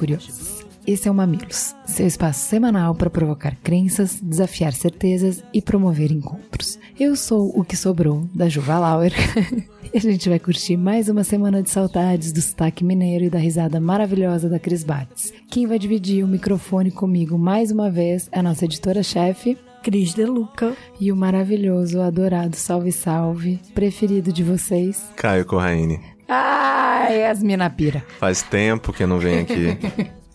curiosas. Esse é o Mamilos, seu espaço semanal para provocar crenças, desafiar certezas e promover encontros. Eu sou o que sobrou da Juva Lauer e a gente vai curtir mais uma semana de saudades do sotaque mineiro e da risada maravilhosa da Cris Bates. Quem vai dividir o microfone comigo mais uma vez é a nossa editora-chefe, Cris De Luca. E o maravilhoso, adorado Salve Salve, preferido de vocês, Caio Corraine. Ai, as mina pira. Faz tempo que eu não venho aqui.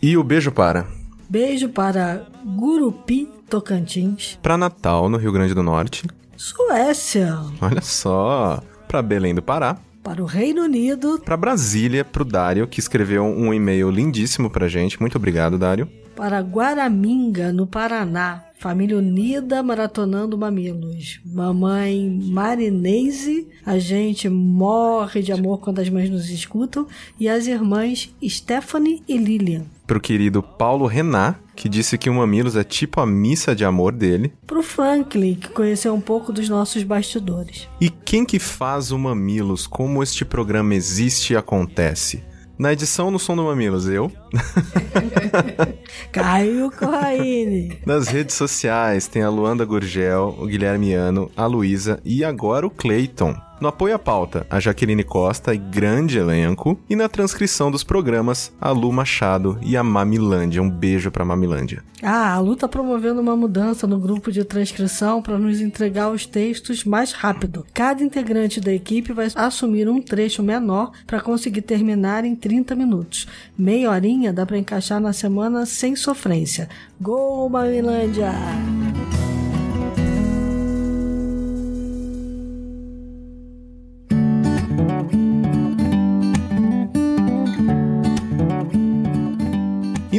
e o beijo para? Beijo para Gurupi, Tocantins. Para Natal, no Rio Grande do Norte. Suécia. Olha só. Para Belém do Pará. Para o Reino Unido. Para Brasília, pro Dário, que escreveu um e-mail lindíssimo pra gente. Muito obrigado, Dário. Para Guaraminga, no Paraná. Família unida maratonando mamilos. Mamãe Marinese, a gente morre de amor quando as mães nos escutam. E as irmãs Stephanie e Lilian. Pro querido Paulo Renat, que disse que o Mamilos é tipo a missa de amor dele. Pro Franklin, que conheceu um pouco dos nossos bastidores. E quem que faz o Mamilos? Como este programa existe e acontece? Na edição no Som do Mamilos, eu. Caio Corraine. Nas redes sociais tem a Luanda Gurgel, o Guilherme Ano, a Luísa e agora o Clayton. No apoio à pauta, a Jaqueline Costa e grande elenco. E na transcrição dos programas, a Lu Machado e a Mamilândia. Um beijo pra Mamilândia. Ah, a Lu tá promovendo uma mudança no grupo de transcrição para nos entregar os textos mais rápido. Cada integrante da equipe vai assumir um trecho menor para conseguir terminar em 30 minutos. Meia horinha dá para encaixar na semana sem sofrência. Gol, Mamilândia!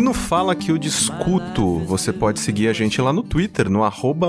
No Fala Que Eu Discuto, você pode seguir a gente lá no Twitter, no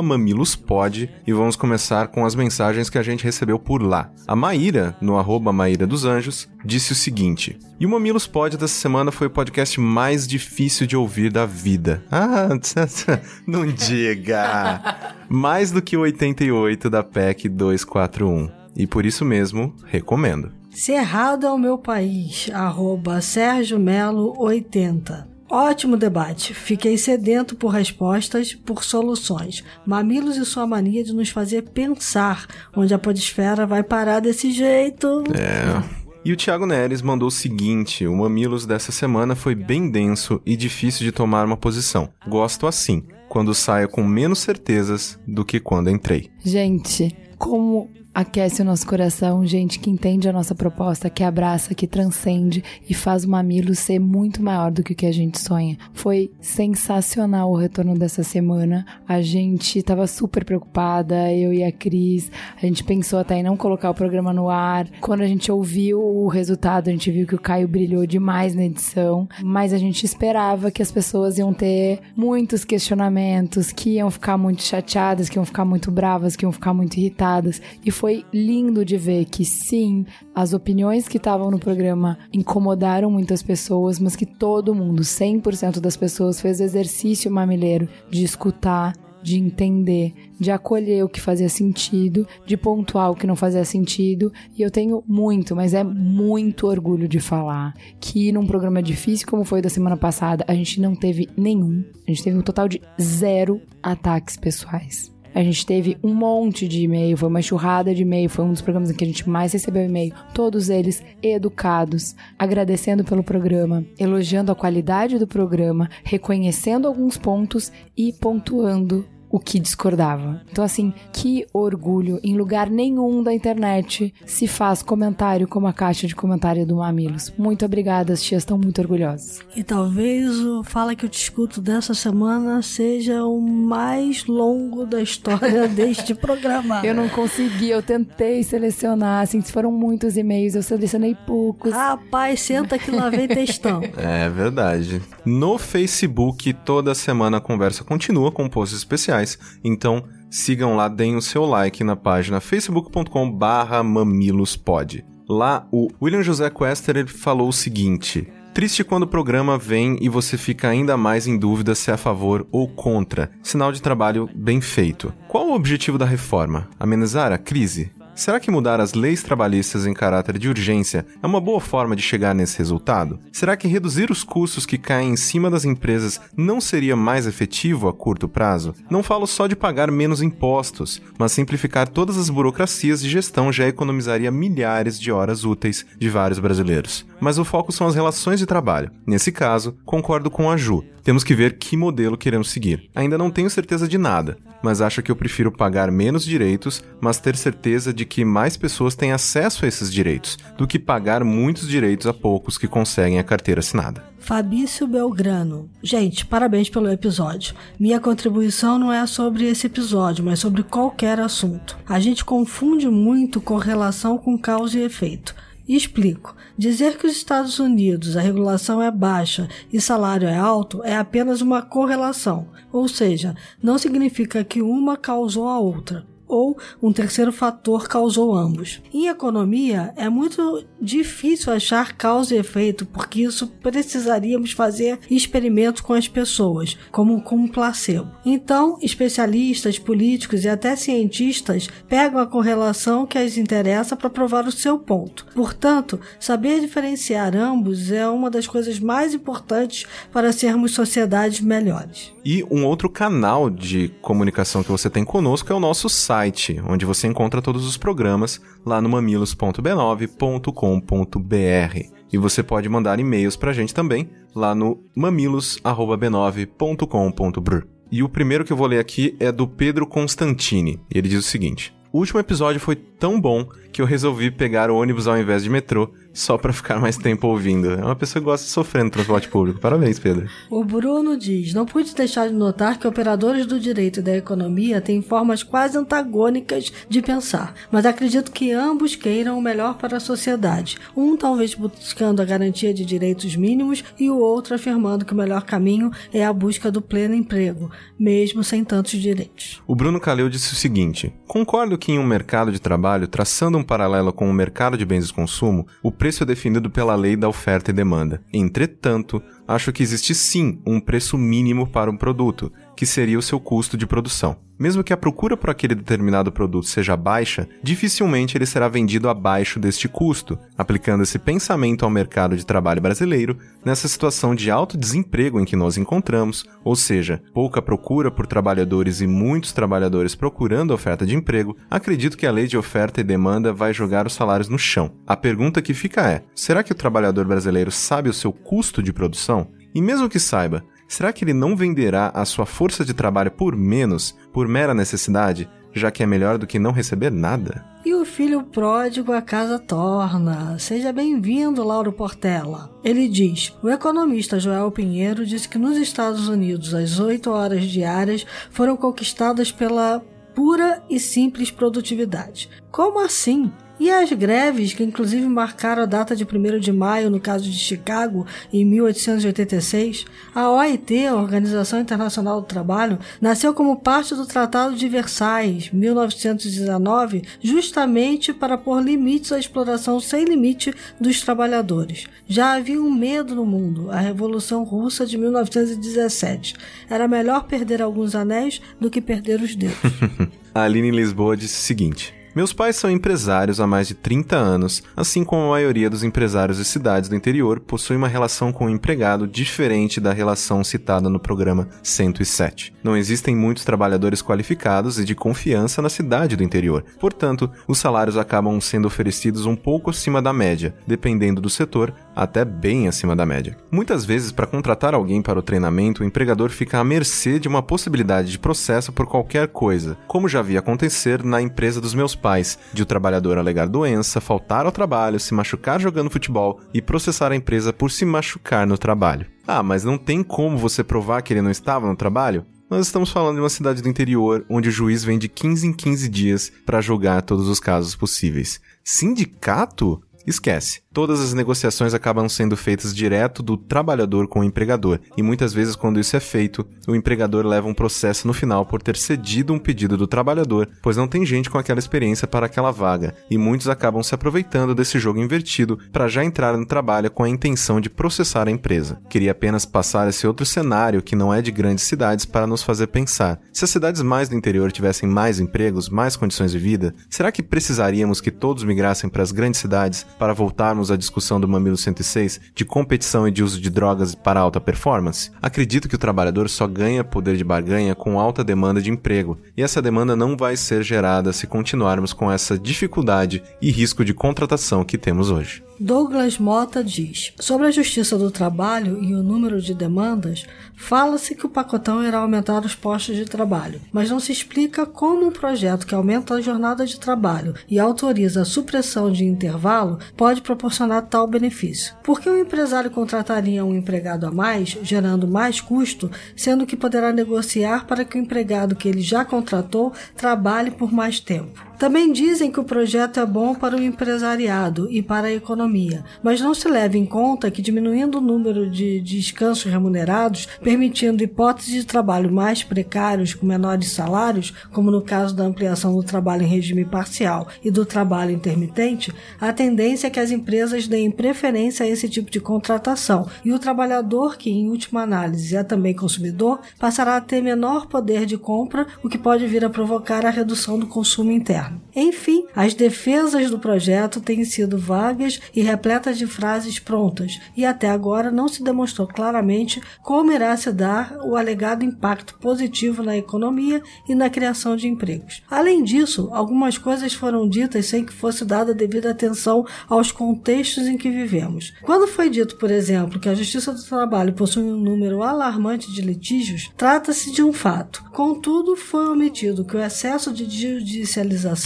mamilospod, e vamos começar com as mensagens que a gente recebeu por lá. A Maíra, no arroba Maíra dos Anjos, disse o seguinte, e o Mamilos Pod dessa semana foi o podcast mais difícil de ouvir da vida. Ah, não diga! Mais do que o 88 da PEC 241. E por isso mesmo, recomendo. Cerrado é o meu país, arroba Sérgio Melo 80. Ótimo debate. Fiquei sedento por respostas, por soluções. Mamilos e sua mania de nos fazer pensar onde a podesfera vai parar desse jeito. É. E o Thiago Neres mandou o seguinte: o Mamilos dessa semana foi bem denso e difícil de tomar uma posição. Gosto assim, quando saio com menos certezas do que quando entrei. Gente, como aquece o nosso coração, gente que entende a nossa proposta, que abraça, que transcende e faz o mamilo ser muito maior do que o que a gente sonha. Foi sensacional o retorno dessa semana. A gente tava super preocupada, eu e a Cris. A gente pensou até em não colocar o programa no ar. Quando a gente ouviu o resultado, a gente viu que o Caio brilhou demais na edição, mas a gente esperava que as pessoas iam ter muitos questionamentos, que iam ficar muito chateadas, que iam ficar muito bravas, que iam ficar muito irritadas. E foi foi lindo de ver que sim, as opiniões que estavam no programa incomodaram muitas pessoas, mas que todo mundo, 100% das pessoas, fez exercício mamileiro de escutar, de entender, de acolher o que fazia sentido, de pontuar o que não fazia sentido. E eu tenho muito, mas é muito orgulho de falar que num programa difícil como foi da semana passada, a gente não teve nenhum. A gente teve um total de zero ataques pessoais. A gente teve um monte de e-mail, foi uma enxurrada de e-mail, foi um dos programas em que a gente mais recebeu e-mail. Todos eles educados, agradecendo pelo programa, elogiando a qualidade do programa, reconhecendo alguns pontos e pontuando o que discordava. Então, assim, que orgulho. Em lugar nenhum da internet se faz comentário como a caixa de comentário do Mamilos. Muito obrigada, as tias estão muito orgulhosas. E talvez o Fala que eu te escuto dessa semana seja o mais longo da história deste programa. Eu não consegui, eu tentei selecionar, assim, foram muitos e-mails, eu selecionei poucos. Rapaz, senta que lá vem textão. É verdade. No Facebook, toda semana a conversa continua com posts especiais, então sigam lá, deem o seu like na página facebook.com barra mamilospod. Lá, o William José Quester ele falou o seguinte... Triste quando o programa vem e você fica ainda mais em dúvida se é a favor ou contra. Sinal de trabalho bem feito. Qual o objetivo da reforma? Amenizar a crise? Será que mudar as leis trabalhistas em caráter de urgência é uma boa forma de chegar nesse resultado? Será que reduzir os custos que caem em cima das empresas não seria mais efetivo a curto prazo? Não falo só de pagar menos impostos, mas simplificar todas as burocracias de gestão já economizaria milhares de horas úteis de vários brasileiros. Mas o foco são as relações de trabalho. Nesse caso, concordo com a Ju. Temos que ver que modelo queremos seguir. Ainda não tenho certeza de nada, mas acho que eu prefiro pagar menos direitos, mas ter certeza de que mais pessoas têm acesso a esses direitos, do que pagar muitos direitos a poucos que conseguem a carteira assinada. Fabício Belgrano. Gente, parabéns pelo episódio. Minha contribuição não é sobre esse episódio, mas sobre qualquer assunto. A gente confunde muito correlação com causa e efeito. Explico. Dizer que os Estados Unidos a regulação é baixa e salário é alto é apenas uma correlação, ou seja, não significa que uma causou a outra ou um terceiro fator causou ambos. Em economia, é muito difícil achar causa e efeito, porque isso precisaríamos fazer experimentos com as pessoas, como com um placebo. Então, especialistas, políticos e até cientistas pegam a correlação que as interessa para provar o seu ponto. Portanto, saber diferenciar ambos é uma das coisas mais importantes para sermos sociedades melhores. E um outro canal de comunicação que você tem conosco é o nosso site, onde você encontra todos os programas lá no mamilos.b9.com.br. E você pode mandar e-mails pra gente também lá no mamilos@b9.com.br. E o primeiro que eu vou ler aqui é do Pedro Constantini. Ele diz o seguinte: O último episódio foi tão bom que eu resolvi pegar o ônibus ao invés de metrô só para ficar mais tempo ouvindo. É uma pessoa que gosta de sofrer no transporte público. Parabéns, Pedro. O Bruno diz: Não pude deixar de notar que operadores do direito e da economia têm formas quase antagônicas de pensar, mas acredito que ambos queiram o melhor para a sociedade. Um talvez buscando a garantia de direitos mínimos e o outro afirmando que o melhor caminho é a busca do pleno emprego, mesmo sem tantos direitos. O Bruno Caleu disse o seguinte: Concordo que em um mercado de trabalho, traçando um paralelo com o mercado de bens de consumo, o preço é definido pela lei da oferta e demanda. Entretanto, acho que existe sim um preço mínimo para um produto, que seria o seu custo de produção. Mesmo que a procura por aquele determinado produto seja baixa, dificilmente ele será vendido abaixo deste custo, aplicando esse pensamento ao mercado de trabalho brasileiro nessa situação de alto desemprego em que nós encontramos, ou seja, pouca procura por trabalhadores e muitos trabalhadores procurando oferta de emprego, acredito que a lei de oferta e demanda vai jogar os salários no chão. A pergunta que fica é: será que o trabalhador brasileiro sabe o seu custo de produção? E mesmo que saiba, será que ele não venderá a sua força de trabalho por menos, por mera necessidade, já que é melhor do que não receber nada? E o filho pródigo a casa torna. Seja bem-vindo, Lauro Portela. Ele diz: o economista Joel Pinheiro disse que nos Estados Unidos as oito horas diárias foram conquistadas pela pura e simples produtividade. Como assim? E as greves, que inclusive marcaram a data de 1 de maio no caso de Chicago, em 1886, a OIT, a Organização Internacional do Trabalho, nasceu como parte do Tratado de Versailles, 1919, justamente para pôr limites à exploração sem limite dos trabalhadores. Já havia um medo no mundo, a Revolução Russa de 1917. Era melhor perder alguns anéis do que perder os dedos. a Aline Lisboa disse o seguinte. Meus pais são empresários há mais de 30 anos, assim como a maioria dos empresários de cidades do interior possui uma relação com o empregado diferente da relação citada no programa 107. Não existem muitos trabalhadores qualificados e de confiança na cidade do interior, portanto, os salários acabam sendo oferecidos um pouco acima da média, dependendo do setor, até bem acima da média. Muitas vezes, para contratar alguém para o treinamento, o empregador fica à mercê de uma possibilidade de processo por qualquer coisa, como já vi acontecer na empresa dos meus pais, de o trabalhador alegar doença, faltar ao trabalho, se machucar jogando futebol e processar a empresa por se machucar no trabalho. Ah, mas não tem como você provar que ele não estava no trabalho? Nós estamos falando de uma cidade do interior onde o juiz vem de 15 em 15 dias para julgar todos os casos possíveis. Sindicato? Esquece. Todas as negociações acabam sendo feitas direto do trabalhador com o empregador, e muitas vezes, quando isso é feito, o empregador leva um processo no final por ter cedido um pedido do trabalhador, pois não tem gente com aquela experiência para aquela vaga, e muitos acabam se aproveitando desse jogo invertido para já entrar no trabalho com a intenção de processar a empresa. Queria apenas passar esse outro cenário que não é de grandes cidades para nos fazer pensar. Se as cidades mais do interior tivessem mais empregos, mais condições de vida, será que precisaríamos que todos migrassem para as grandes cidades para voltarmos à discussão do Mamilo 106 de competição e de uso de drogas para alta performance? Acredito que o trabalhador só ganha poder de barganha com alta demanda de emprego, e essa demanda não vai ser gerada se continuarmos com essa dificuldade e risco de contratação que temos hoje. Douglas Mota diz: Sobre a justiça do trabalho e o número de demandas, fala-se que o pacotão irá aumentar os postos de trabalho, mas não se explica como um projeto que aumenta a jornada de trabalho e autoriza a supressão de intervalo pode proporcionar tal benefício. Por que o empresário contrataria um empregado a mais, gerando mais custo, sendo que poderá negociar para que o empregado que ele já contratou trabalhe por mais tempo? Também dizem que o projeto é bom para o empresariado e para a economia, mas não se leva em conta que diminuindo o número de descansos remunerados, permitindo hipóteses de trabalho mais precários com menores salários, como no caso da ampliação do trabalho em regime parcial e do trabalho intermitente, a tendência é que as empresas deem preferência a esse tipo de contratação e o trabalhador, que em última análise é também consumidor, passará a ter menor poder de compra, o que pode vir a provocar a redução do consumo interno. Enfim, as defesas do projeto têm sido vagas e repletas de frases prontas, e até agora não se demonstrou claramente como irá se dar o alegado impacto positivo na economia e na criação de empregos. Além disso, algumas coisas foram ditas sem que fosse dada devida atenção aos contextos em que vivemos. Quando foi dito, por exemplo, que a Justiça do Trabalho possui um número alarmante de litígios, trata-se de um fato. Contudo, foi omitido que o excesso de judicialização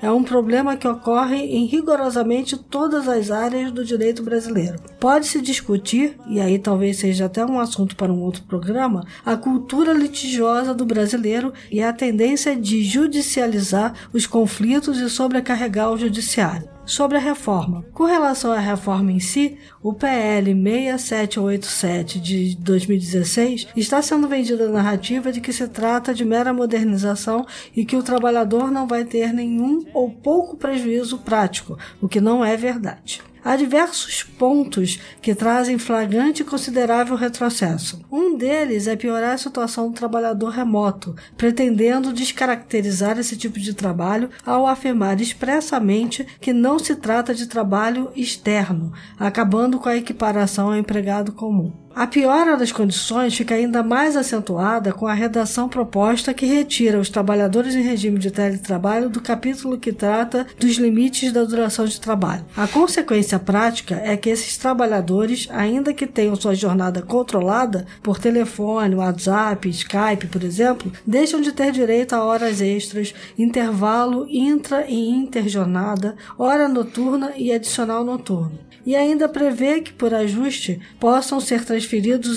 é um problema que ocorre em rigorosamente todas as áreas do direito brasileiro. Pode-se discutir, e aí talvez seja até um assunto para um outro programa, a cultura litigiosa do brasileiro e a tendência de judicializar os conflitos e sobrecarregar o judiciário sobre a reforma. Com relação à reforma em si, o PL 6787 de 2016 está sendo vendida a narrativa de que se trata de mera modernização e que o trabalhador não vai ter nenhum ou pouco prejuízo prático, o que não é verdade. Há diversos pontos que trazem flagrante e considerável retrocesso. Um deles é piorar a situação do trabalhador remoto, pretendendo descaracterizar esse tipo de trabalho ao afirmar expressamente que não se trata de trabalho externo, acabando com a equiparação ao empregado comum. A piora das condições fica ainda mais acentuada com a redação proposta que retira os trabalhadores em regime de teletrabalho do capítulo que trata dos limites da duração de trabalho. A consequência prática é que esses trabalhadores, ainda que tenham sua jornada controlada por telefone, WhatsApp, Skype, por exemplo, deixam de ter direito a horas extras, intervalo intra e interjornada, hora noturna e adicional noturno e ainda prevê que, por ajuste, possam ser transferidos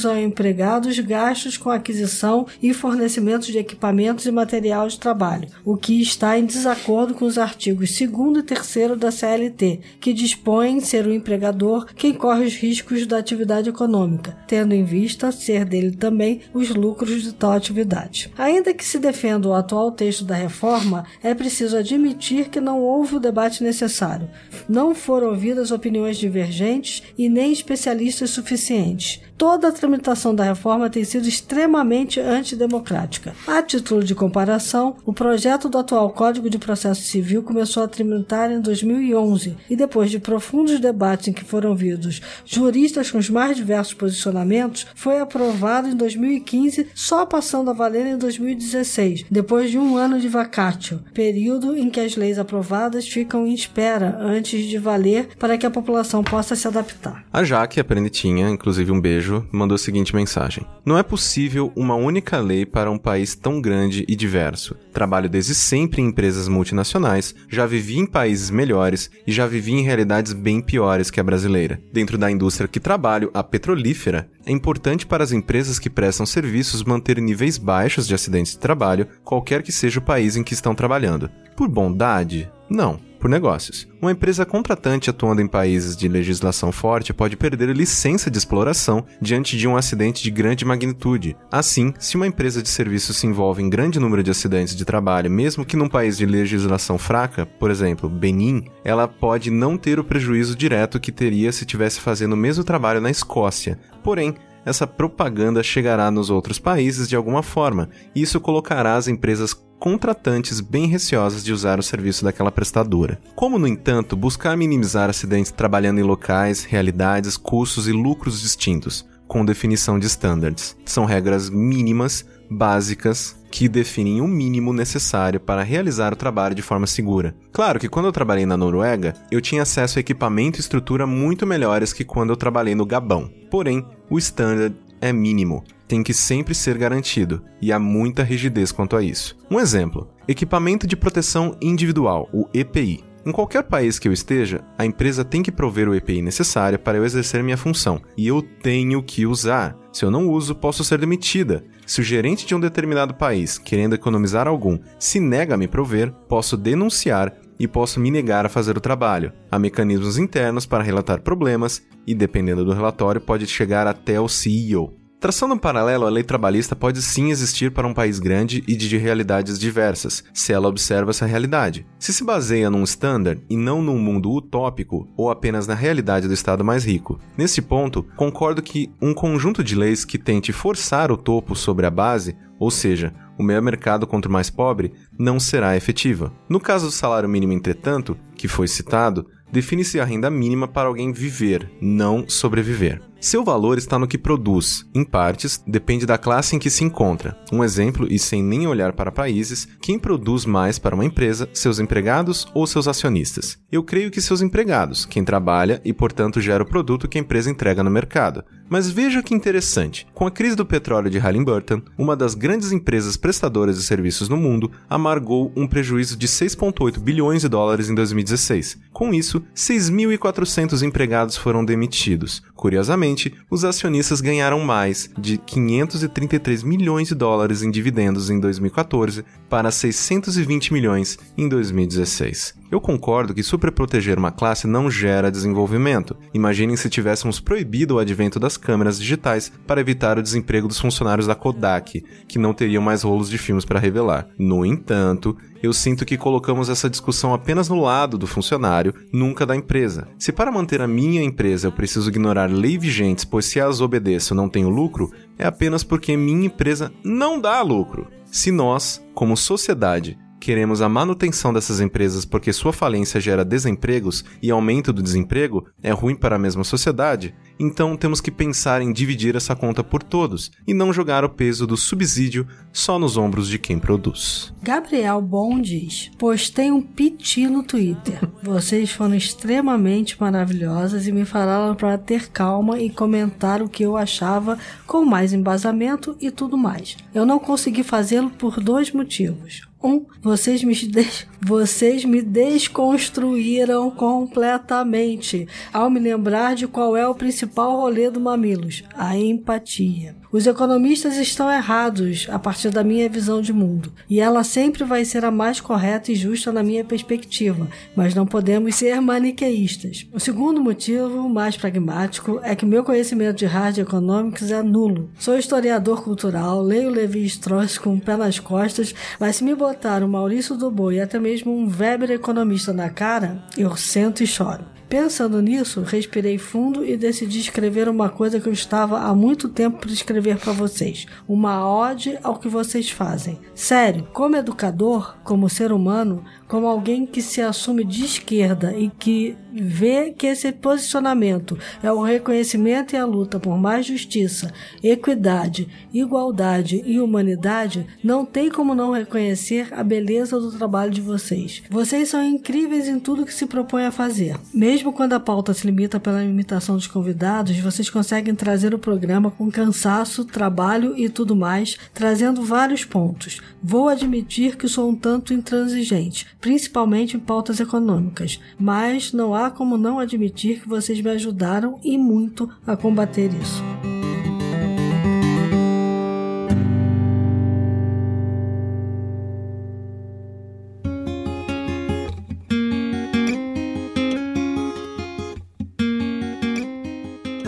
ao empregado os gastos com aquisição e fornecimento de equipamentos e material de trabalho, o que está em desacordo com os artigos 2 e 3 da CLT, que dispõem ser o empregador quem corre os riscos da atividade econômica, tendo em vista ser dele também os lucros de tal atividade. Ainda que se defenda o atual texto da reforma, é preciso admitir que não houve o debate necessário. Não foram ouvidas opiniões divergentes e nem especialistas suficientes toda a tramitação da reforma tem sido extremamente antidemocrática. A título de comparação, o projeto do atual Código de Processo Civil começou a tramitar em 2011 e depois de profundos debates em que foram vidos juristas com os mais diversos posicionamentos, foi aprovado em 2015, só passando a valer em 2016, depois de um ano de vacátio, período em que as leis aprovadas ficam em espera antes de valer para que a população possa se adaptar. A Jaque, a Prenitinha, inclusive um beijo, mandou a seguinte mensagem: Não é possível uma única lei para um país tão grande e diverso. Trabalho desde sempre em empresas multinacionais, já vivi em países melhores e já vivi em realidades bem piores que a brasileira. Dentro da indústria que trabalho, a petrolífera, é importante para as empresas que prestam serviços manter níveis baixos de acidentes de trabalho, qualquer que seja o país em que estão trabalhando. Por bondade? Não por negócios. Uma empresa contratante atuando em países de legislação forte pode perder licença de exploração diante de um acidente de grande magnitude. Assim, se uma empresa de serviços se envolve em grande número de acidentes de trabalho, mesmo que num país de legislação fraca, por exemplo, Benin, ela pode não ter o prejuízo direto que teria se tivesse fazendo o mesmo trabalho na Escócia. Porém, essa propaganda chegará nos outros países de alguma forma, e isso colocará as empresas contratantes bem receosas de usar o serviço daquela prestadora. Como, no entanto, buscar minimizar acidentes trabalhando em locais, realidades, custos e lucros distintos, com definição de standards? São regras mínimas, básicas, que definem o mínimo necessário para realizar o trabalho de forma segura. Claro que quando eu trabalhei na Noruega, eu tinha acesso a equipamento e estrutura muito melhores que quando eu trabalhei no Gabão. Porém, o standard é mínimo tem que sempre ser garantido, e há muita rigidez quanto a isso. Um exemplo: equipamento de proteção individual, o EPI. Em qualquer país que eu esteja, a empresa tem que prover o EPI necessário para eu exercer minha função, e eu tenho que usar. Se eu não uso, posso ser demitida. Se o gerente de um determinado país, querendo economizar algum, se nega a me prover, posso denunciar e posso me negar a fazer o trabalho. Há mecanismos internos para relatar problemas e, dependendo do relatório, pode chegar até o CEO. Traçando um paralelo, a lei trabalhista pode sim existir para um país grande e de realidades diversas, se ela observa essa realidade. Se se baseia num standard e não num mundo utópico ou apenas na realidade do estado mais rico. Nesse ponto, concordo que um conjunto de leis que tente forçar o topo sobre a base, ou seja, o meio mercado contra o mais pobre, não será efetiva. No caso do salário mínimo, entretanto, que foi citado, define-se a renda mínima para alguém viver, não sobreviver. Seu valor está no que produz. Em partes, depende da classe em que se encontra. Um exemplo, e sem nem olhar para países, quem produz mais para uma empresa, seus empregados ou seus acionistas? Eu creio que seus empregados, quem trabalha e, portanto, gera o produto que a empresa entrega no mercado. Mas veja que interessante. Com a crise do petróleo de Halliburton, uma das grandes empresas prestadoras de serviços no mundo amargou um prejuízo de 6,8 bilhões de dólares em 2016. Com isso, 6.400 empregados foram demitidos. Curiosamente, os acionistas ganharam mais de 533 milhões de dólares em dividendos em 2014 para 620 milhões em 2016. Eu concordo que superproteger uma classe não gera desenvolvimento. Imaginem se tivéssemos proibido o advento das câmeras digitais para evitar o desemprego dos funcionários da Kodak, que não teriam mais rolos de filmes para revelar. No entanto, eu sinto que colocamos essa discussão apenas no lado do funcionário, nunca da empresa. Se para manter a minha empresa eu preciso ignorar leis vigentes, pois se as obedeço não tenho lucro, é apenas porque minha empresa não dá lucro. Se nós, como sociedade, queremos a manutenção dessas empresas porque sua falência gera desempregos e aumento do desemprego é ruim para a mesma sociedade, então temos que pensar em dividir essa conta por todos e não jogar o peso do subsídio só nos ombros de quem produz. Gabriel Bom diz: Postei um piti no Twitter. Vocês foram extremamente maravilhosas e me falaram para ter calma e comentar o que eu achava com mais embasamento e tudo mais. Eu não consegui fazê-lo por dois motivos. Um, vocês me, des... vocês me desconstruíram completamente ao me lembrar de qual é o principal rolê do Mamilos: a empatia. Os economistas estão errados a partir da minha visão de mundo, e ela sempre vai ser a mais correta e justa na minha perspectiva, mas não podemos ser maniqueístas. O segundo motivo, mais pragmático, é que meu conhecimento de hard economics é nulo. Sou historiador cultural, leio Levi Strauss com o pé nas costas, mas se me botar um Maurício Dubois e até mesmo um Weber economista na cara, eu sento e choro. Pensando nisso, respirei fundo e decidi escrever uma coisa que eu estava há muito tempo para escrever para vocês. Uma ode ao que vocês fazem. Sério, como educador, como ser humano, como alguém que se assume de esquerda e que vê que esse posicionamento é o reconhecimento e a luta por mais justiça, equidade, igualdade e humanidade, não tem como não reconhecer a beleza do trabalho de vocês. Vocês são incríveis em tudo que se propõe a fazer. Mesmo quando a pauta se limita pela imitação dos convidados, vocês conseguem trazer o programa com cansaço, trabalho e tudo mais, trazendo vários pontos. Vou admitir que sou um tanto intransigente, principalmente em pautas econômicas, mas não há como não admitir que vocês me ajudaram e muito a combater isso.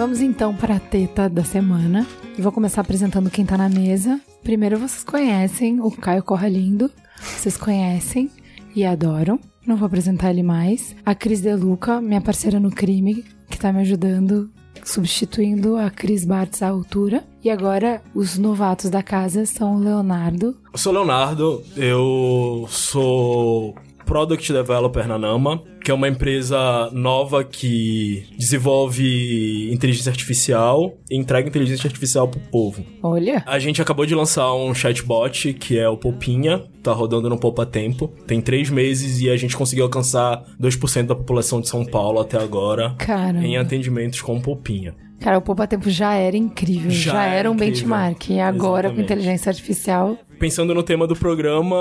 Vamos então para a teta da semana. E vou começar apresentando quem tá na mesa. Primeiro vocês conhecem o Caio Corralindo. Vocês conhecem e adoram. Não vou apresentar ele mais. A Cris Deluca, minha parceira no crime, que tá me ajudando, substituindo a Cris Bartz à altura. E agora, os novatos da casa são o Leonardo. Eu sou Leonardo, eu sou Product Developer na Nama, que é uma empresa nova que desenvolve inteligência artificial e entrega inteligência artificial pro povo. Olha, A gente acabou de lançar um chatbot que é o Popinha, tá rodando no Poupa Tempo. Tem três meses e a gente conseguiu alcançar 2% da população de São Paulo até agora cara. em atendimentos com Popinha. Cara, o Poupa Tempo já era incrível. Já, Já era era um incrível. benchmark. E agora, com Exatamente. inteligência artificial, Pensando no tema do programa,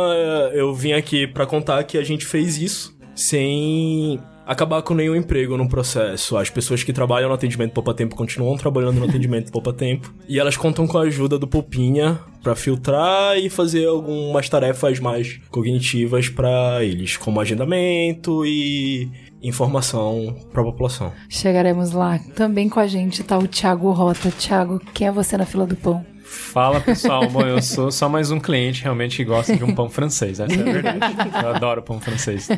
eu vim aqui pra contar que a gente fez isso sem acabar com nenhum emprego no processo. As pessoas que trabalham no atendimento Poupa Tempo continuam trabalhando no atendimento Poupa Tempo. E elas contam com a ajuda do Popinha pra filtrar e fazer algumas tarefas mais cognitivas pra eles, como agendamento e informação pra população. chegaremos lá. Também com a gente tá o Thiago Rota. Thiago, quem é você na fila do pão? Fala pessoal, bom, eu sou só mais um cliente realmente que gosta de um pão francês, essa é a verdade. Eu adoro pão francês.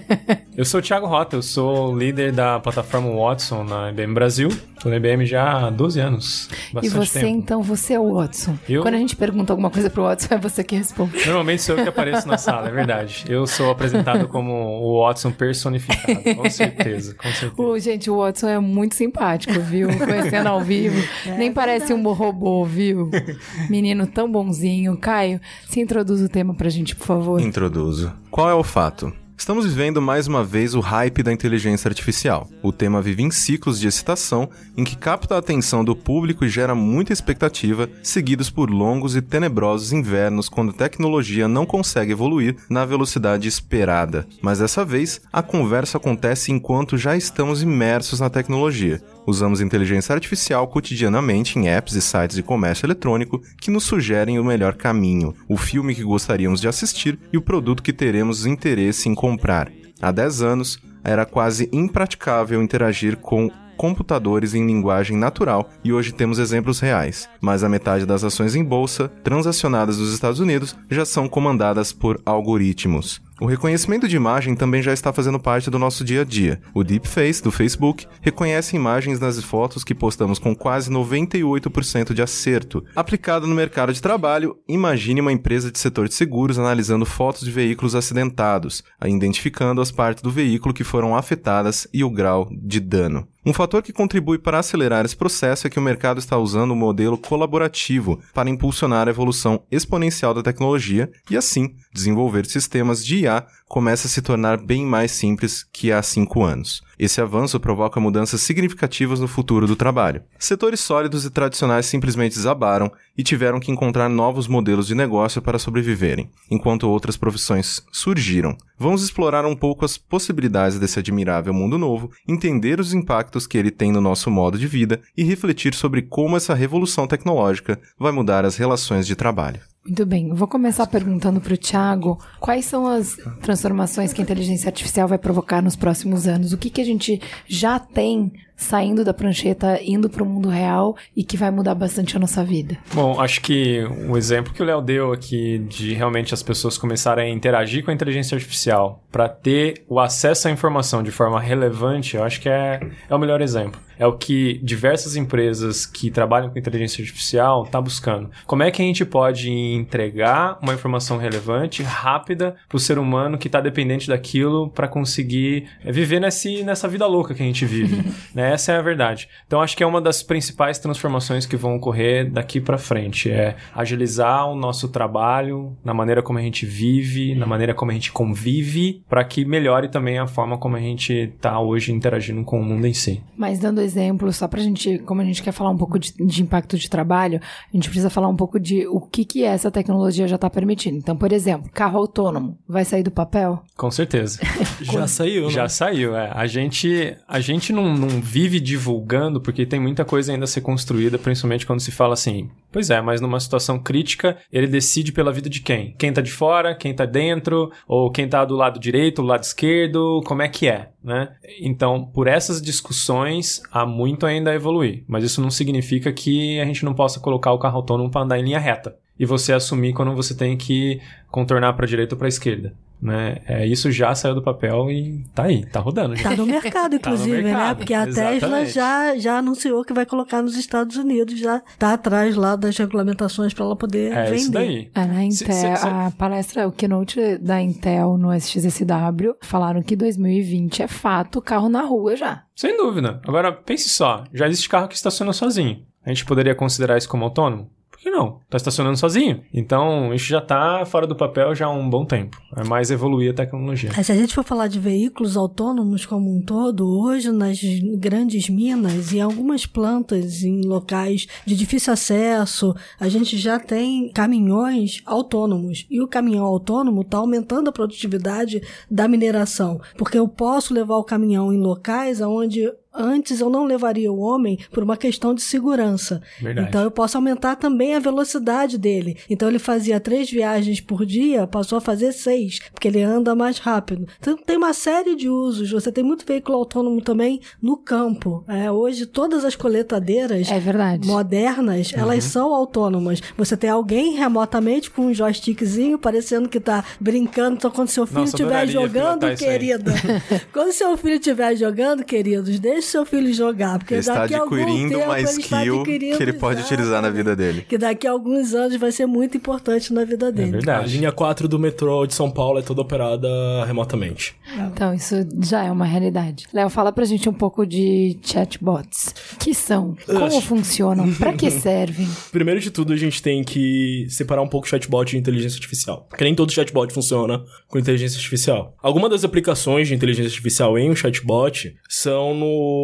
Eu sou o Thiago Rota, eu sou o líder da plataforma Watson na IBM Brasil. Tô na IBM já há 12 anos. Bastante e você, tempo. então, você é o Watson. Eu? Quando a gente pergunta alguma coisa pro Watson, é você que responde. Normalmente sou eu que apareço na sala, é verdade. Eu sou apresentado como o Watson personificado, com certeza, com certeza. O, gente, o Watson é muito simpático, viu? Conhecendo ao vivo. Nem parece um robô, viu? Menino tão bonzinho. Caio, se introduz o tema pra gente, por favor. Introduzo. Qual é o fato? Estamos vivendo mais uma vez o hype da inteligência artificial. O tema vive em ciclos de excitação em que capta a atenção do público e gera muita expectativa, seguidos por longos e tenebrosos invernos quando a tecnologia não consegue evoluir na velocidade esperada. Mas dessa vez, a conversa acontece enquanto já estamos imersos na tecnologia. Usamos inteligência artificial cotidianamente em apps e sites de comércio eletrônico que nos sugerem o melhor caminho, o filme que gostaríamos de assistir e o produto que teremos interesse em comprar. Há 10 anos, era quase impraticável interagir com computadores em linguagem natural e hoje temos exemplos reais. Mais a metade das ações em bolsa transacionadas nos Estados Unidos já são comandadas por algoritmos. O reconhecimento de imagem também já está fazendo parte do nosso dia a dia. O Deepface do Facebook reconhece imagens nas fotos que postamos com quase 98% de acerto. Aplicado no mercado de trabalho, imagine uma empresa de setor de seguros analisando fotos de veículos acidentados, identificando as partes do veículo que foram afetadas e o grau de dano. Um fator que contribui para acelerar esse processo é que o mercado está usando um modelo colaborativo para impulsionar a evolução exponencial da tecnologia e, assim, desenvolver sistemas de IA começa a se tornar bem mais simples que há cinco anos. Esse avanço provoca mudanças significativas no futuro do trabalho. Setores sólidos e tradicionais simplesmente desabaram e tiveram que encontrar novos modelos de negócio para sobreviverem, enquanto outras profissões surgiram. Vamos explorar um pouco as possibilidades desse admirável mundo novo, entender os impactos que ele tem no nosso modo de vida e refletir sobre como essa revolução tecnológica vai mudar as relações de trabalho. Muito bem, vou começar perguntando pro Thiago quais são as transformações que a inteligência artificial vai provocar nos próximos anos. O que, que a gente já tem saindo da prancheta, indo para o mundo real e que vai mudar bastante a nossa vida? Bom, acho que o exemplo que o Léo deu aqui de realmente as pessoas começarem a interagir com a inteligência artificial para ter o acesso à informação de forma relevante, eu acho que é, é o melhor exemplo. É o que diversas empresas que trabalham com inteligência artificial estão tá buscando. Como é que a gente pode entregar uma informação relevante, rápida, para o ser humano que está dependente daquilo para conseguir viver nesse, nessa vida louca que a gente vive? né? Essa é a verdade. Então, acho que é uma das principais transformações que vão ocorrer daqui para frente. É agilizar o nosso trabalho na maneira como a gente vive, na maneira como a gente convive, para que melhore também a forma como a gente está hoje interagindo com o mundo em si. Mas dando exemplo, só pra gente, como a gente quer falar um pouco de, de impacto de trabalho, a gente precisa falar um pouco de o que, que essa tecnologia já está permitindo. Então, por exemplo, carro autônomo vai sair do papel? Com certeza. já saiu, né? Já saiu, é. A gente, a gente não, não vive divulgando porque tem muita coisa ainda a ser construída, principalmente quando se fala assim, pois é, mas numa situação crítica, ele decide pela vida de quem? Quem tá de fora, quem tá dentro, ou quem tá do lado direito, do lado esquerdo, como é que é, né? Então, por essas discussões, há muito ainda a evoluir. Mas isso não significa que a gente não possa colocar o carro autônomo para andar em linha reta. E você assumir quando você tem que contornar para direita ou para esquerda. Né? É, isso já saiu do papel e tá aí, tá rodando. Já. Tá no mercado, inclusive, tá no né? mercado, né? Porque a exatamente. Tesla já, já anunciou que vai colocar nos Estados Unidos, já tá atrás lá das regulamentações para ela poder é vender. Isso daí. É, na Intel, se, se, se... A palestra, o keynote da Intel no SXSW, falaram que 2020 é fato carro na rua já. Sem dúvida. Agora, pense só, já existe carro que estaciona sozinho. A gente poderia considerar isso como autônomo? Que não? Tá estacionando sozinho. Então, isso já tá fora do papel já há um bom tempo. É mais evoluir a tecnologia. Se a gente for falar de veículos autônomos como um todo, hoje nas grandes minas e algumas plantas em locais de difícil acesso, a gente já tem caminhões autônomos. E o caminhão autônomo está aumentando a produtividade da mineração, porque eu posso levar o caminhão em locais onde Antes eu não levaria o homem por uma questão de segurança. Verdade. Então eu posso aumentar também a velocidade dele. Então ele fazia três viagens por dia, passou a fazer seis, porque ele anda mais rápido. Então tem uma série de usos. Você tem muito veículo autônomo também no campo. É, hoje todas as coletadeiras é modernas, uhum. elas são autônomas. Você tem alguém remotamente com um joystickzinho, parecendo que está brincando. Então quando seu filho estiver jogando, querida, quando seu filho estiver jogando, queridos, deixe seu filho jogar, porque ele daqui está adquirindo uma ele skill que ele pode utilizar na vida dele. Que daqui a alguns anos vai ser muito importante na vida dele. É verdade. A linha 4 do metrô de São Paulo é toda operada remotamente. Então, isso já é uma realidade. Léo, fala pra gente um pouco de chatbots. Que são? Como funcionam? Pra que servem? Primeiro de tudo, a gente tem que separar um pouco o chatbot de inteligência artificial. Porque nem todo chatbot funciona com inteligência artificial. Algumas das aplicações de inteligência artificial em um chatbot são no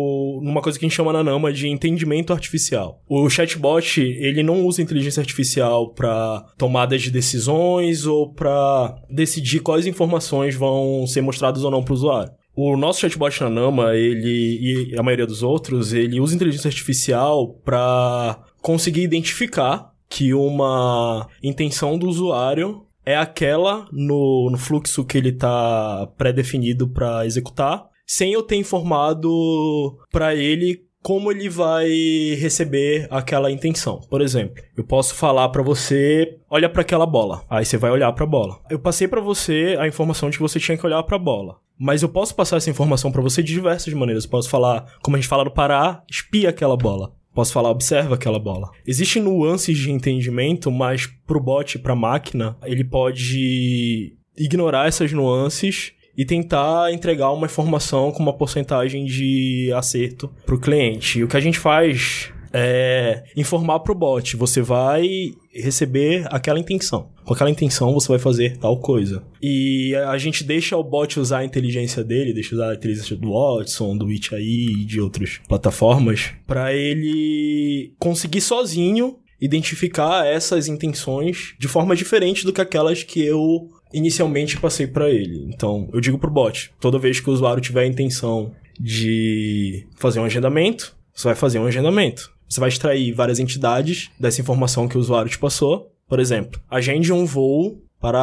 numa coisa que a gente chama na Nama de entendimento artificial. O chatbot, ele não usa inteligência artificial para tomadas de decisões ou para decidir quais informações vão ser mostradas ou não para o usuário. O nosso chatbot na Nama, ele e a maioria dos outros, ele usa inteligência artificial para conseguir identificar que uma intenção do usuário é aquela no, no fluxo que ele está pré-definido para executar sem eu ter informado para ele como ele vai receber aquela intenção. Por exemplo, eu posso falar para você, olha para aquela bola. Aí você vai olhar para a bola. Eu passei para você a informação de que você tinha que olhar para a bola. Mas eu posso passar essa informação para você de diversas maneiras. Posso falar, como a gente fala no Pará, espia aquela bola. Posso falar, observa aquela bola. Existem nuances de entendimento, mas pro bot, pra máquina, ele pode ignorar essas nuances e tentar entregar uma informação com uma porcentagem de acerto para o cliente. E o que a gente faz é informar para o bot, você vai receber aquela intenção. Com aquela intenção você vai fazer tal coisa. E a gente deixa o bot usar a inteligência dele, deixa usar a inteligência do Watson, do It e de outras plataformas, para ele conseguir sozinho identificar essas intenções de forma diferente do que aquelas que eu inicialmente passei para ele. Então, eu digo pro bot, toda vez que o usuário tiver a intenção de fazer um agendamento, você vai fazer um agendamento. Você vai extrair várias entidades dessa informação que o usuário te passou. Por exemplo, agende um voo para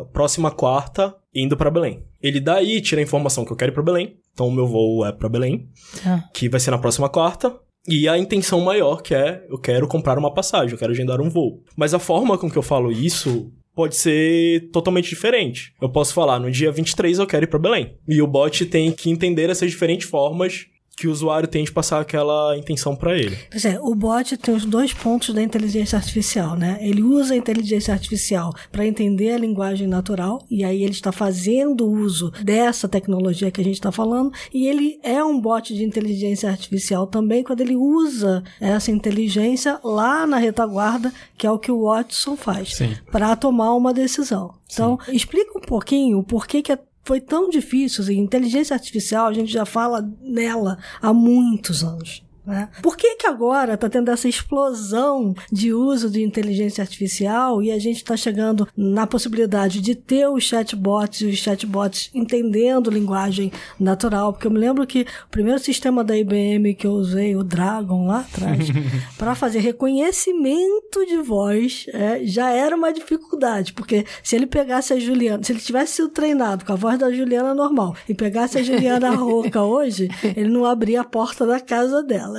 a próxima quarta indo para Belém. Ele daí tira a informação que eu quero ir para Belém, Então o meu voo é para Belém, Ah. que vai ser na próxima quarta. E a intenção maior que é eu quero comprar uma passagem, eu quero agendar um voo. Mas a forma com que eu falo isso pode ser totalmente diferente. Eu posso falar no dia 23 eu quero ir para Belém. E o bot tem que entender essas diferentes formas que o usuário tem de passar aquela intenção para ele. Pois é, o bot tem os dois pontos da inteligência artificial, né? Ele usa a inteligência artificial para entender a linguagem natural, e aí ele está fazendo uso dessa tecnologia que a gente está falando, e ele é um bot de inteligência artificial também quando ele usa essa inteligência lá na retaguarda, que é o que o Watson faz, Sim. para tomar uma decisão. Então, explica um pouquinho o porquê que é foi tão difícil. Assim, inteligência artificial, a gente já fala nela há muitos anos. Né? Por que, que agora está tendo essa explosão de uso de inteligência artificial e a gente está chegando na possibilidade de ter os chatbots e os chatbots entendendo linguagem natural? Porque eu me lembro que o primeiro sistema da IBM que eu usei, o Dragon, lá atrás, para fazer reconhecimento de voz, é, já era uma dificuldade, porque se ele pegasse a Juliana, se ele tivesse sido treinado com a voz da Juliana normal e pegasse a Juliana rouca hoje, ele não abria a porta da casa dela.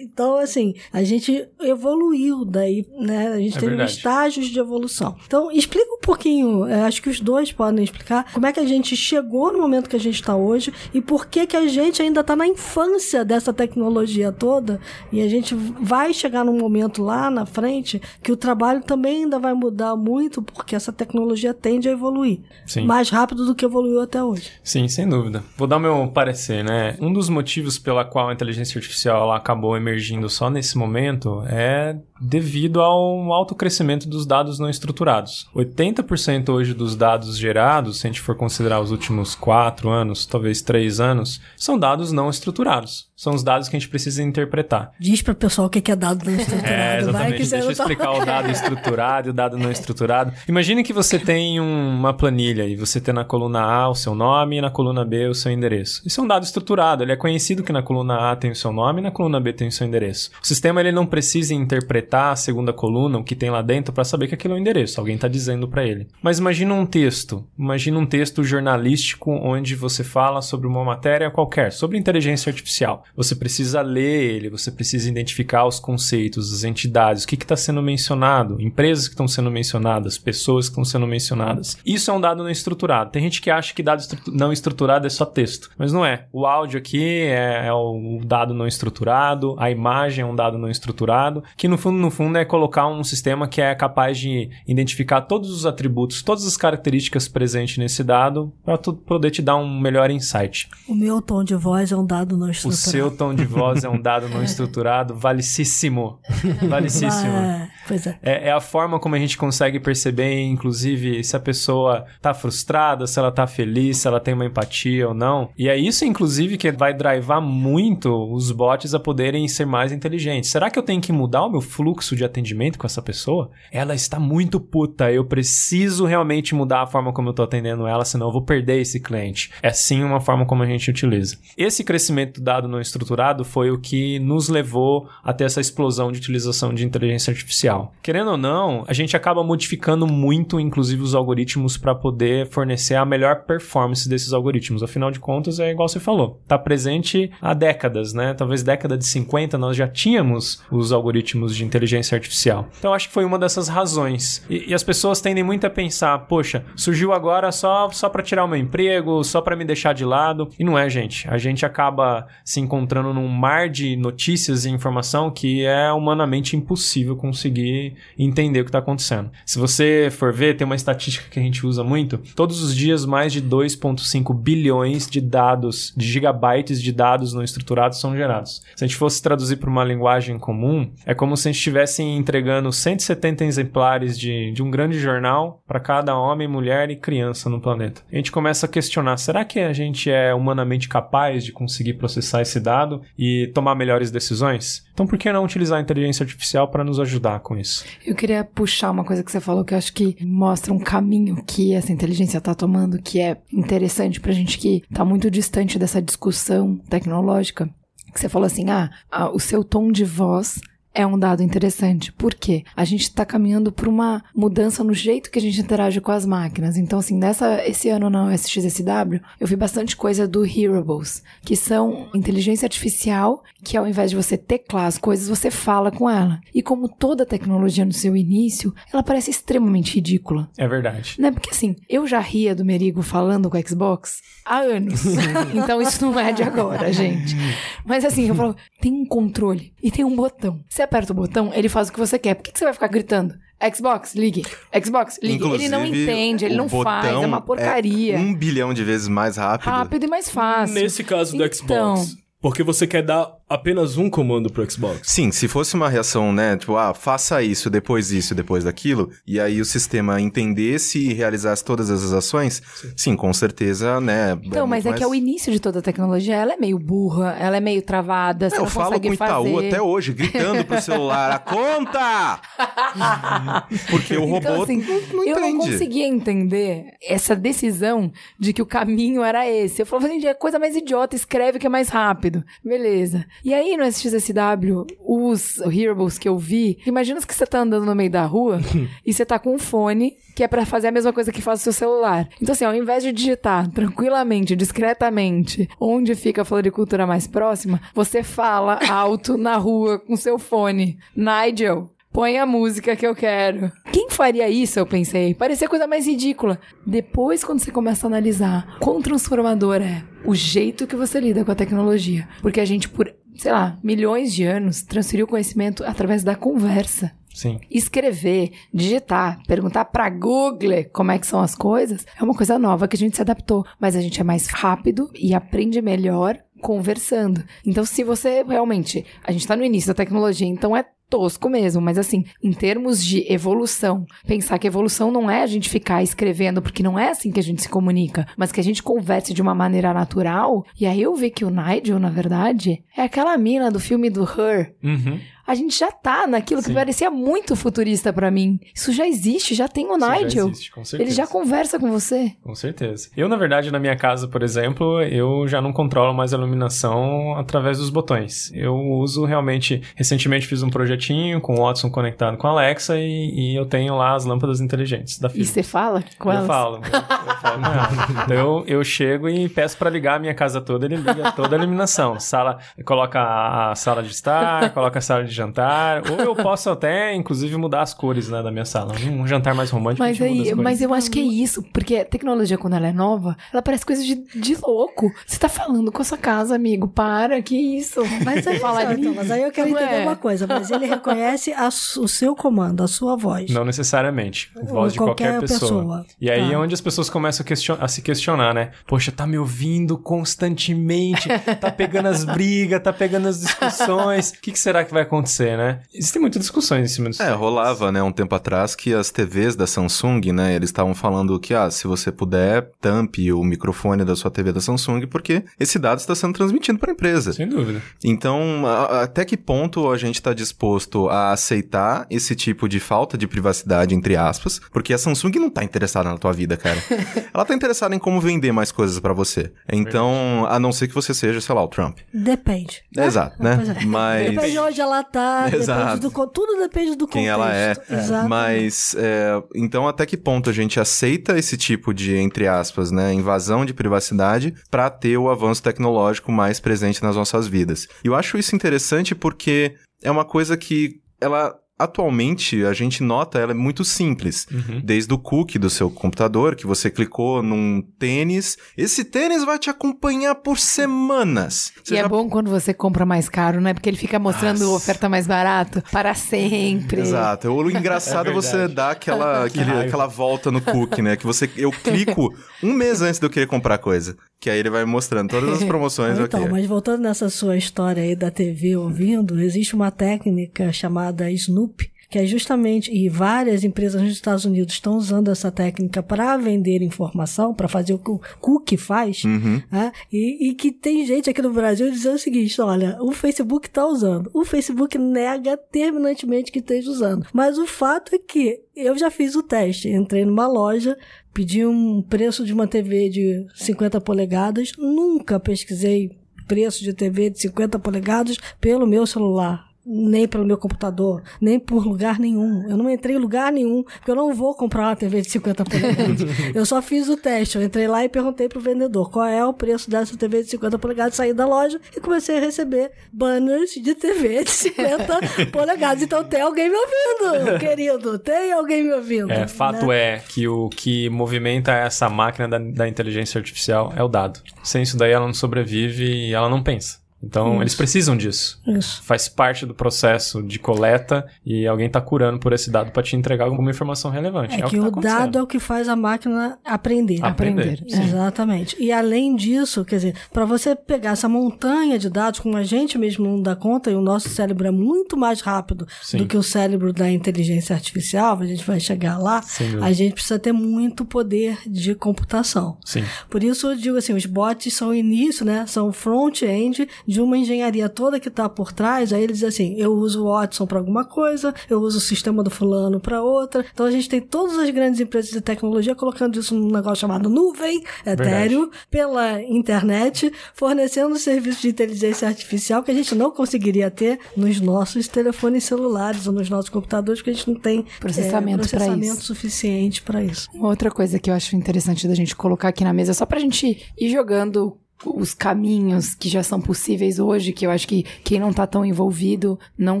Então, assim, a gente evoluiu daí, né? A gente É teve estágios de evolução. Então, explica um pouquinho, é, acho que os dois podem explicar como é que a gente chegou no momento que a gente está hoje e por que que a gente ainda está na infância dessa tecnologia toda e a gente vai chegar num momento lá na frente que o trabalho também ainda vai mudar muito porque essa tecnologia tende a evoluir Sim. mais rápido do que evoluiu até hoje. Sim, sem dúvida. Vou dar o meu parecer, né? Um dos motivos pela qual a inteligência artificial ela acabou emergindo só nesse momento é devido ao alto crescimento dos dados não estruturados. 80% hoje dos dados gerados, se a gente for considerar os últimos 4 anos, talvez 3 anos, são dados não estruturados. São os dados que a gente precisa interpretar. Diz para o pessoal o que é dado não estruturado. É, vai que exatamente. você Deixa eu tá- explicar o dado estruturado e o dado não estruturado. Imagine que você tem um- uma planilha e você tem na coluna A o seu nome e na coluna B o seu endereço. Isso é um dado estruturado. Ele é conhecido que na coluna A tem o seu nome e na coluna B tem o seu endereço. O sistema ele não precisa interpretar a segunda coluna, o que tem lá dentro, para saber que aquilo é o endereço. Alguém está dizendo para ele. Mas imagina um texto. Imagina um texto jornalístico onde você fala sobre uma matéria qualquer, sobre inteligência artificial. Você precisa ler ele, você precisa identificar os conceitos, as entidades, o que está sendo mencionado, empresas que estão sendo mencionadas, pessoas que estão sendo mencionadas. Isso é um dado não estruturado. Tem gente que acha que dado estru- não estruturado é só texto, mas não é. O áudio aqui é, é o dado não estruturado, a imagem é um dado não estruturado, que no fundo, no fundo é colocar um sistema que é capaz de identificar todos os atributos, todas as características presentes nesse dado para poder te dar um melhor insight. O meu tom de voz é um dado não estruturado. Seu tom de voz é um dado não estruturado, valicíssimo. Valicíssimo. Ah, pois é. É, é a forma como a gente consegue perceber, inclusive, se a pessoa tá frustrada, se ela tá feliz, se ela tem uma empatia ou não. E é isso, inclusive, que vai drivar muito os bots a poderem ser mais inteligentes. Será que eu tenho que mudar o meu fluxo de atendimento com essa pessoa? Ela está muito puta, eu preciso realmente mudar a forma como eu tô atendendo ela, senão eu vou perder esse cliente. É sim uma forma como a gente utiliza. Esse crescimento do dado não estruturado foi o que nos levou até essa explosão de utilização de inteligência artificial. Querendo ou não, a gente acaba modificando muito, inclusive, os algoritmos para poder fornecer a melhor performance desses algoritmos. Afinal de contas, é igual você falou, está presente há décadas, né? Talvez década de 50 nós já tínhamos os algoritmos de inteligência artificial. Então acho que foi uma dessas razões. E, e as pessoas tendem muito a pensar, poxa, surgiu agora só só para tirar o meu emprego, só para me deixar de lado. E não é, gente. A gente acaba se encontrando num mar de notícias e informação que é humanamente impossível conseguir entender o que está acontecendo. Se você for ver, tem uma estatística que a gente usa muito. Todos os dias, mais de 2,5 bilhões de dados, de gigabytes de dados não estruturados são gerados. Se a gente fosse traduzir para uma linguagem comum, é como se a gente estivesse entregando 170 exemplares de, de um grande jornal para cada homem, mulher e criança no planeta. A gente começa a questionar: será que a gente é humanamente capaz de conseguir processar esse dado e tomar melhores decisões? Então, por que não utilizar a inteligência artificial para nos ajudar com isso? Eu queria puxar uma coisa que você falou que eu acho que mostra um caminho que essa inteligência está tomando, que é interessante pra gente que tá muito distante dessa discussão tecnológica. Que você falou assim: ah, o seu tom de voz é um dado interessante. Por quê? A gente está caminhando para uma mudança no jeito que a gente interage com as máquinas. Então, assim, nessa, esse ano na SXSW, eu vi bastante coisa do Hearables, que são inteligência artificial que ao invés de você teclar as coisas, você fala com ela. E como toda tecnologia no seu início, ela parece extremamente ridícula. É verdade. Né? Porque assim, eu já ria do Merigo falando com o Xbox há anos. então isso não é de agora, gente. Mas assim, eu falo, tem um controle e tem um botão. Você aperta o botão, ele faz o que você quer. Por que, que você vai ficar gritando? Xbox, ligue. Xbox, ligue. ele não Inclusive, entende, ele não faz, é uma porcaria. um bilhão de vezes mais rápido. Rápido e mais fácil. Nesse caso do Então, Xbox. Porque você quer dar apenas um comando pro Xbox. Sim, se fosse uma reação, né? Tipo, ah, faça isso, depois isso, depois daquilo, e aí o sistema entendesse e realizasse todas essas ações, sim, com certeza, né? Então, mas é que é o início de toda a tecnologia, ela é meio burra, ela é meio travada, você Eu não falo com o Itaú fazer. até hoje, gritando pro celular, a conta! Porque o robô Então, assim, não, não eu não entende. conseguia entender essa decisão de que o caminho era esse. Eu falava, gente, é coisa mais idiota, escreve que é mais rápido. Beleza. E aí, no SXSW, os hearables que eu vi, imagina que você tá andando no meio da rua e você tá com um fone que é pra fazer a mesma coisa que faz o seu celular. Então, assim, ao invés de digitar tranquilamente, discretamente, onde fica a floricultura mais próxima, você fala alto na rua com seu fone. Nigel, Põe a música que eu quero. Quem faria isso, eu pensei? Parecia coisa mais ridícula. Depois, quando você começa a analisar quão transformador é o jeito que você lida com a tecnologia. Porque a gente, por, sei lá, milhões de anos, transferiu conhecimento através da conversa. Sim. Escrever, digitar, perguntar pra Google como é que são as coisas, é uma coisa nova que a gente se adaptou. Mas a gente é mais rápido e aprende melhor conversando. Então, se você realmente. A gente tá no início da tecnologia, então é tosco mesmo, mas assim, em termos de evolução, pensar que evolução não é a gente ficar escrevendo, porque não é assim que a gente se comunica, mas que a gente converse de uma maneira natural. E aí eu vi que o Nigel, na verdade, é aquela mina do filme do Her. Uhum. A gente já tá naquilo que Sim. parecia muito futurista pra mim. Isso já existe, já tem o Isso já Nigel. existe, com certeza. Ele já conversa com você. Com certeza. Eu, na verdade, na minha casa, por exemplo, eu já não controlo mais a iluminação através dos botões. Eu uso realmente. Recentemente fiz um projetinho com o Watson conectado com a Alexa e, e eu tenho lá as lâmpadas inteligentes da E Philips. você fala com eu elas? falo, eu, eu falo. Então eu, eu chego e peço pra ligar a minha casa toda, ele liga toda a iluminação. Sala, coloca a, a sala de estar, coloca a sala de jantar, ou eu posso até, inclusive, mudar as cores né, da minha sala. Um jantar mais romântico, Mas, aí, mas eu acho que é isso, porque a tecnologia, quando ela é nova, ela parece coisa de, de louco. Você tá falando com a sua casa, amigo. Para, que isso? Mas aí, Fala então, mas aí eu quero entender é. uma coisa, mas ele reconhece a o seu comando, a sua voz. Não necessariamente. Voz de qualquer qualquer pessoa. pessoa. E aí Tá. é onde as pessoas começam a, question- a se questionar, né? Poxa, tá me ouvindo constantemente, tá pegando as brigas, tá pegando as discussões. O que, que será que vai acontecer, né? Existem muitas discussões em cima disso. É, rolava, né, um tempo atrás que as TVs da Samsung, né, eles estavam falando que, ah, se você puder, tampe o microfone da sua TV da Samsung, porque esse dado está sendo transmitido para a empresa. Sem dúvida. Então, a- até que ponto a gente está disposto a aceitar esse tipo de falta de privacidade, entre aspas, porque a Samsung não tá interessada na tua vida, cara. Ela tá interessada em como vender mais coisas para você. Então, a não ser que você seja, sei lá, o Trump. Depende. É, exato, né? Pois é. Mas... Depende de onde ela tá, Exato. depende do, tudo depende do quem contexto. ela é. Exatamente. Mas, é, então, até que ponto a gente aceita esse tipo de, entre aspas, né, invasão de privacidade para ter o avanço tecnológico mais presente nas nossas vidas? E eu acho isso interessante porque é uma coisa que ela. Atualmente, a gente nota ela é muito simples. Uhum. Desde o cookie do seu computador, que você clicou num tênis. Esse tênis vai te acompanhar por semanas. Você E é já bom quando você compra mais caro, né? Porque ele fica mostrando Nossa. oferta mais barato para sempre. Exato. O engraçado é, É você dar aquela, aquele- aquela volta no cookie, né? Que você, eu clico um mês antes de eu querer comprar coisa. Que aí ele vai mostrando todas as promoções. Então, mas voltando nessa sua história aí da TV ouvindo, existe uma técnica chamada Snoop, que é justamente, e várias empresas nos Estados Unidos estão usando essa técnica para vender informação, para fazer o que o cookie faz, Uhum. né? e, e que tem gente aqui no Brasil dizendo o seguinte, olha, o Facebook está usando, o Facebook nega terminantemente que esteja usando, mas o fato é que eu já fiz o teste, entrei numa loja, pedi um preço de uma TV de 50 polegadas, nunca pesquisei preço de TV de 50 polegadas pelo meu celular. Nem pelo meu computador, nem por lugar nenhum. Eu não entrei em lugar nenhum, porque eu não vou comprar uma TV de 50 polegadas. eu só fiz o teste. Eu entrei lá e perguntei pro vendedor qual é o preço dessa TV de 50 polegadas, saí da loja e comecei a receber banners de TV de 50 polegadas. Então tem alguém me ouvindo, querido. Tem alguém me ouvindo. É, fato né? é que o que movimenta essa máquina da, da inteligência artificial é o dado. Sem isso daí ela não sobrevive e ela não pensa. Então, Isso. eles precisam disso. Isso. Faz parte do processo de coleta e alguém tá curando por esse dado para te entregar alguma informação relevante. É, É, que o o, que tá dado é o que faz a máquina aprender. Aprender. Aprender. Exatamente. E além disso, quer dizer, para você pegar essa montanha de dados, como a gente mesmo não dá conta, e o nosso cérebro é muito mais rápido Sim. do que o cérebro da inteligência artificial, a gente vai chegar lá, a gente precisa ter muito poder de computação. Sim. Por isso eu digo assim, os bots são o início, né? São front-end de uma engenharia toda que está por trás. Aí eles dizem assim, eu uso o Watson para alguma coisa, eu uso o sistema do fulano para outra. Então a gente tem todas as grandes empresas de tecnologia colocando isso num negócio chamado nuvem, etéreo, pela internet, fornecendo serviços de inteligência artificial que a gente não conseguiria ter nos nossos telefones celulares ou nos nossos computadores, porque a gente não tem Processamento é, pra processamento isso. suficiente para isso. Outra coisa que eu acho interessante da gente colocar aqui na mesa, só pra gente ir jogando os caminhos que já são possíveis hoje, que eu acho que quem não tá tão envolvido não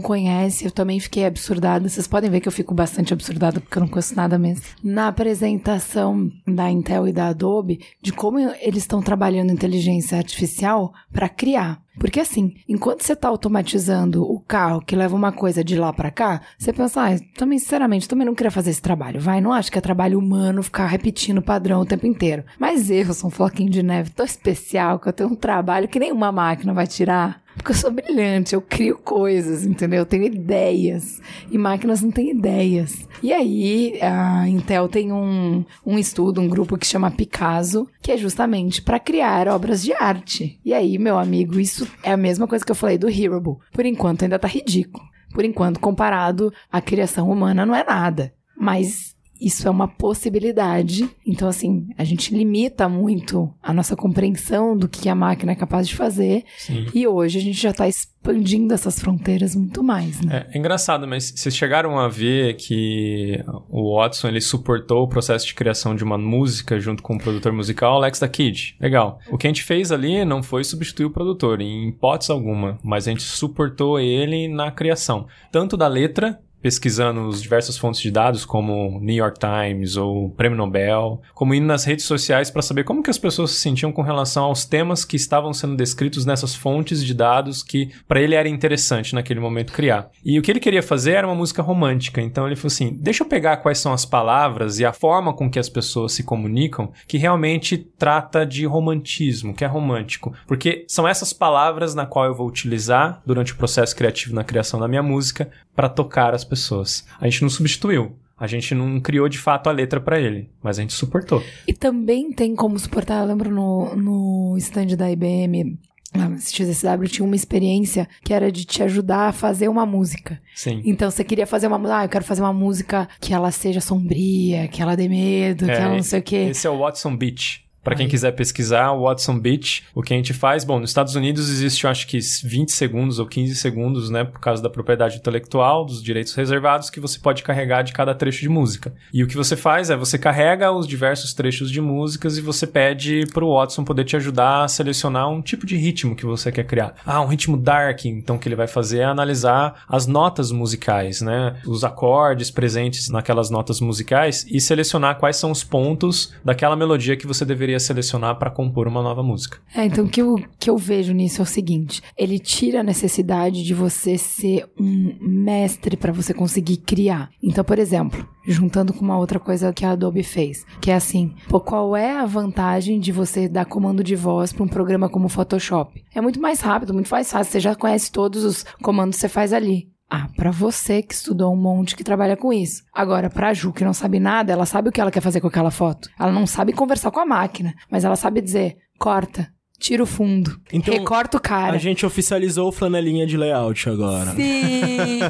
conhece. Eu também fiquei absurdada. Vocês podem ver que eu fico bastante absurdada porque eu não conheço nada mesmo. Na apresentação da Intel e da Adobe, de como eles estão trabalhando inteligência artificial para criar. Porque assim, enquanto você tá automatizando o carro que leva uma coisa de lá pra cá, você pensa, ah, também, sinceramente, também não queria fazer esse trabalho. Vai, não acho que é trabalho humano ficar repetindo o padrão o tempo inteiro. Mas eu sou um floquinho de neve tão especial que eu tenho um trabalho que nenhuma máquina vai tirar. Porque eu sou brilhante, eu crio coisas, entendeu? Eu tenho ideias. E máquinas não têm ideias. E aí, a Intel tem um, um estudo, um grupo que chama Picasso, que é justamente para criar obras de arte. E aí, meu amigo, isso é a mesma coisa que eu falei do Hearable. Por enquanto, ainda tá ridículo. Por enquanto, comparado à criação humana, não é nada. Mas isso é uma possibilidade. Então, assim, a gente limita muito a nossa compreensão do que a máquina é capaz de fazer. Sim. E hoje a gente já está expandindo essas fronteiras muito mais, né? É, é engraçado, mas vocês chegaram a ver que o Watson ele suportou o processo de criação de uma música junto com o produtor musical Alex da Kid. Legal. O que a gente fez ali não foi substituir o produtor, em hipótese alguma, mas a gente suportou ele na criação, tanto da letra pesquisando os diversas fontes de dados, como New York Times ou Prêmio Nobel, como indo nas redes sociais para saber como que as pessoas se sentiam com relação aos temas que estavam sendo descritos nessas fontes de dados que para ele era interessante naquele momento criar. E o que ele queria fazer era uma música romântica, então ele falou assim: deixa eu pegar quais são as palavras e a forma com que as pessoas se comunicam que realmente trata de romantismo, que é romântico, porque são essas palavras na qual eu vou utilizar durante o processo criativo na criação da minha música para tocar as pessoas. A gente não substituiu. A gente não criou de fato a letra para ele, mas a gente suportou. E também tem como suportar, eu lembro no, no stand da IBM, no XSW, tinha uma experiência que era de te ajudar a fazer uma música. Sim. Então você queria fazer uma música, ah, eu quero fazer uma música que ela seja sombria, que ela dê medo, que É, ela não sei o quê. Esse é o Watson Beach. Para quem quiser pesquisar, o Watson Beach, o que a gente faz, bom, nos Estados Unidos existe, eu acho que 20 segundos ou 15 segundos, né, por causa da propriedade intelectual, dos direitos reservados, que você pode carregar de cada trecho de música. E o que você faz é, você carrega os diversos trechos de músicas e você pede pro Watson poder te ajudar a selecionar um tipo de ritmo que você quer criar. Ah, um ritmo dark, então o que ele vai fazer é analisar as notas musicais, né, os acordes presentes naquelas notas musicais e selecionar quais são os pontos daquela melodia que você deveria selecionar para compor uma nova música. É, então o que eu, que eu vejo nisso é o seguinte: ele tira a necessidade de você ser um mestre para você conseguir criar. Então, por exemplo, juntando com uma outra coisa que a Adobe fez, que é assim, pô, qual é a vantagem de você dar comando de voz para um programa como o Photoshop? É muito mais rápido, muito mais fácil, você já conhece todos os comandos que você faz ali. Ah, pra você que estudou um monte que trabalha com isso. Agora, pra Ju, que não sabe nada, ela sabe o que ela quer fazer com aquela foto. Ela não sabe conversar com a máquina, mas ela sabe dizer, corta, tira o fundo. Então, recorta o cara. A gente oficializou o flanelinha de layout agora. Sim!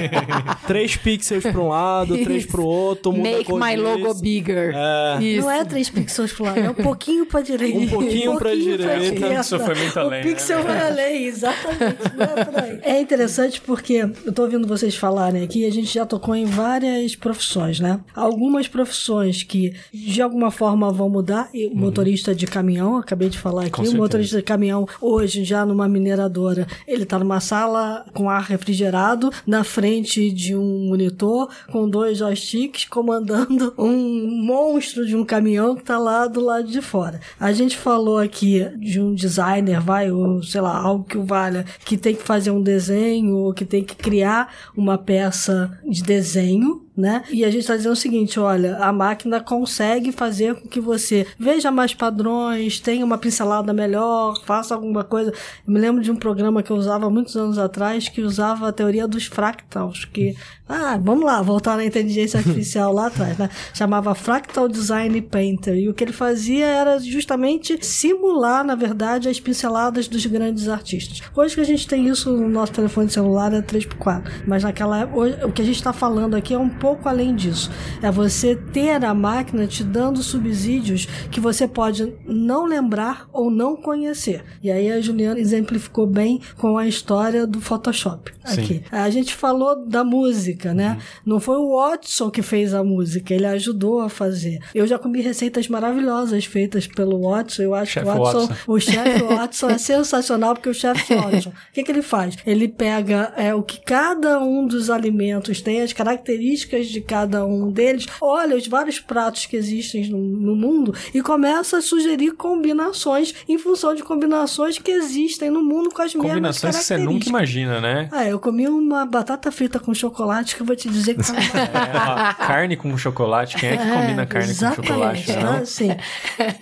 Três pixels pra um lado, três pro outro, muda Make my disso. logo bigger. É. Isso. Não é 3 pixels pro lado, é um pouquinho pra direita. Um pouquinho pra direita. Isso foi muito além, O né? pixel vai além, exatamente. É, é interessante porque eu tô ouvindo vocês falarem aqui, a gente já tocou em várias profissões, né? Algumas profissões que de alguma forma vão mudar. E o motorista de caminhão, acabei de falar aqui, o. motorista de caminhão hoje já numa mineradora, ele tá numa sala com ar refrigerado, na frente de um monitor com dois joysticks comandando um monstro de um caminhão que tá lá do lado de fora. A gente falou aqui de um designer, vai, ou sei lá, algo que o valha, que tem que fazer um desenho, ou que tem que criar uma peça de desenho, né? E a gente está dizendo o seguinte: olha, a máquina consegue fazer com que você veja mais padrões, tenha uma pincelada melhor, faça alguma coisa. Eu me lembro de um programa que eu usava muitos anos atrás que usava a teoria dos fractals, que ah, vamos lá, voltar na inteligência artificial lá atrás, né? Chamava Fractal Design Painter. E o que ele fazia era justamente simular, na verdade, as pinceladas dos grandes artistas. Hoje que a gente tem isso no nosso telefone celular é 3x4. Mas naquela hoje, o que a gente está falando aqui é um pouco além disso. É você ter a máquina te dando subsídios que você pode não lembrar ou não conhecer. E aí a Juliana exemplificou bem com a história do Photoshop aqui. A gente falou da música, né? Não foi o Watson que fez a música, ele ajudou a fazer. Eu já comi receitas maravilhosas feitas pelo Watson. Eu acho Chefe que o Watson, Watson. o chefe Watson é sensacional porque o chefe Watson, o que, que ele faz? Ele pega é, o que cada um dos alimentos tem, as características de cada um deles, olha os vários pratos que existem no, no mundo e começa a sugerir combinações em função de combinações que existem no mundo com as mesmas Combinações que você nunca características. imagina, né? Ah, eu comi uma batata frita com chocolate que eu vou te dizer que tá uma É, carne com chocolate. Quem é que combina carne com chocolate, né? não? Assim,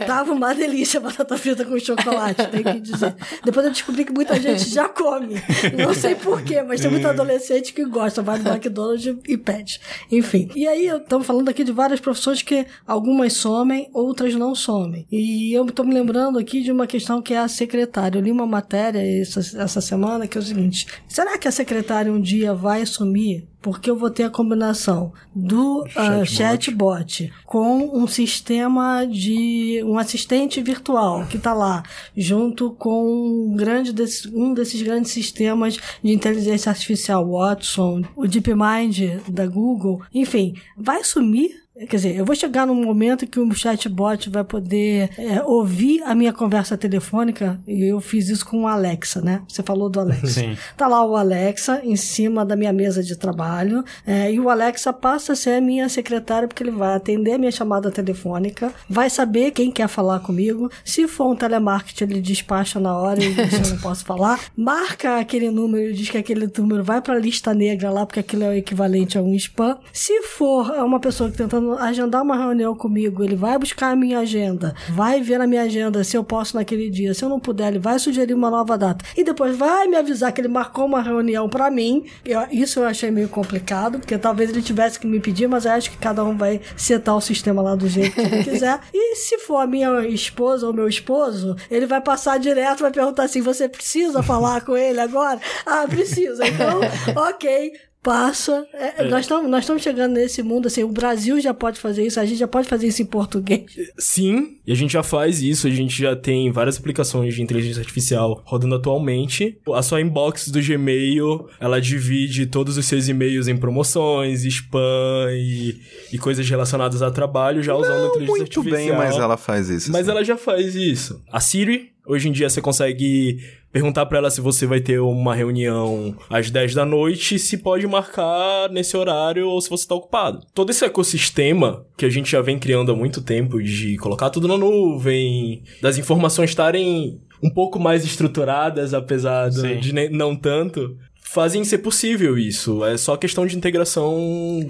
tava uma delícia a batata frita com chocolate, tem que dizer. Depois eu descobri que muita gente já come. Não sei porquê, mas tem muito adolescente que gosta, vai no McDonald's e pede. Enfim. E aí, estamos falando aqui de várias profissões que algumas somem, outras não somem. E eu estou me lembrando aqui de uma questão que é a secretária. Eu li uma matéria essa, essa semana que é o seguinte: será que a secretária um dia vai sumir? Porque eu vou ter a combinação do ah, chatbot. com um sistema de um assistente virtual que está lá junto com um grande desse, um desses grandes sistemas de inteligência artificial Watson, o DeepMind da Google, enfim, vai sumir Quer dizer, eu vou chegar num momento que o chatbot vai poder é, ouvir a minha conversa telefônica, e eu fiz isso com o Alexa, né? Você falou do Alexa. Sim. Tá lá o Alexa em cima da minha mesa de trabalho, é, e o Alexa passa a ser a minha secretária, porque ele vai atender a minha chamada telefônica, vai saber quem quer falar comigo. Se for um telemarketing, ele despacha na hora e diz eu não posso falar. Marca aquele número e diz que aquele número vai pra lista negra lá, porque aquilo é o equivalente a um spam. Se for uma pessoa que tentando agendar uma reunião comigo, ele vai buscar a minha agenda, vai ver na minha agenda se eu posso naquele dia. Se eu não puder, ele vai sugerir uma nova data. E depois vai me avisar que ele marcou uma reunião pra mim. Eu- isso eu achei meio complicado, porque talvez ele tivesse que me pedir, mas eu acho que cada um vai setar o sistema lá do jeito que ele quiser. E se for a minha esposa ou meu esposo, ele vai passar direto, vai perguntar assim: você precisa falar com ele agora? Ah, precisa. Então, ok. Passa. É, Nós estamos nós chegando nesse mundo assim. O Brasil já pode fazer isso, a gente já pode fazer isso em português. Sim, e a gente já faz isso, a gente já tem várias aplicações de inteligência artificial rodando atualmente. A sua inbox do Gmail, ela divide todos os seus e-mails em promoções, spam e, e coisas relacionadas a trabalho, já usando inteligência Muito artificial. bem, mas ela faz isso. Mas sim. ela já faz isso. A Siri, hoje em dia você consegue perguntar pra ela se você vai ter uma reunião às 10 da noite, se pode marcar nesse horário ou se você tá ocupado. Todo esse ecossistema que a gente já vem criando há muito tempo de colocar tudo na nuvem, das informações estarem um pouco mais estruturadas, apesar do- de não tanto. Fazem ser possível isso. É só questão de integração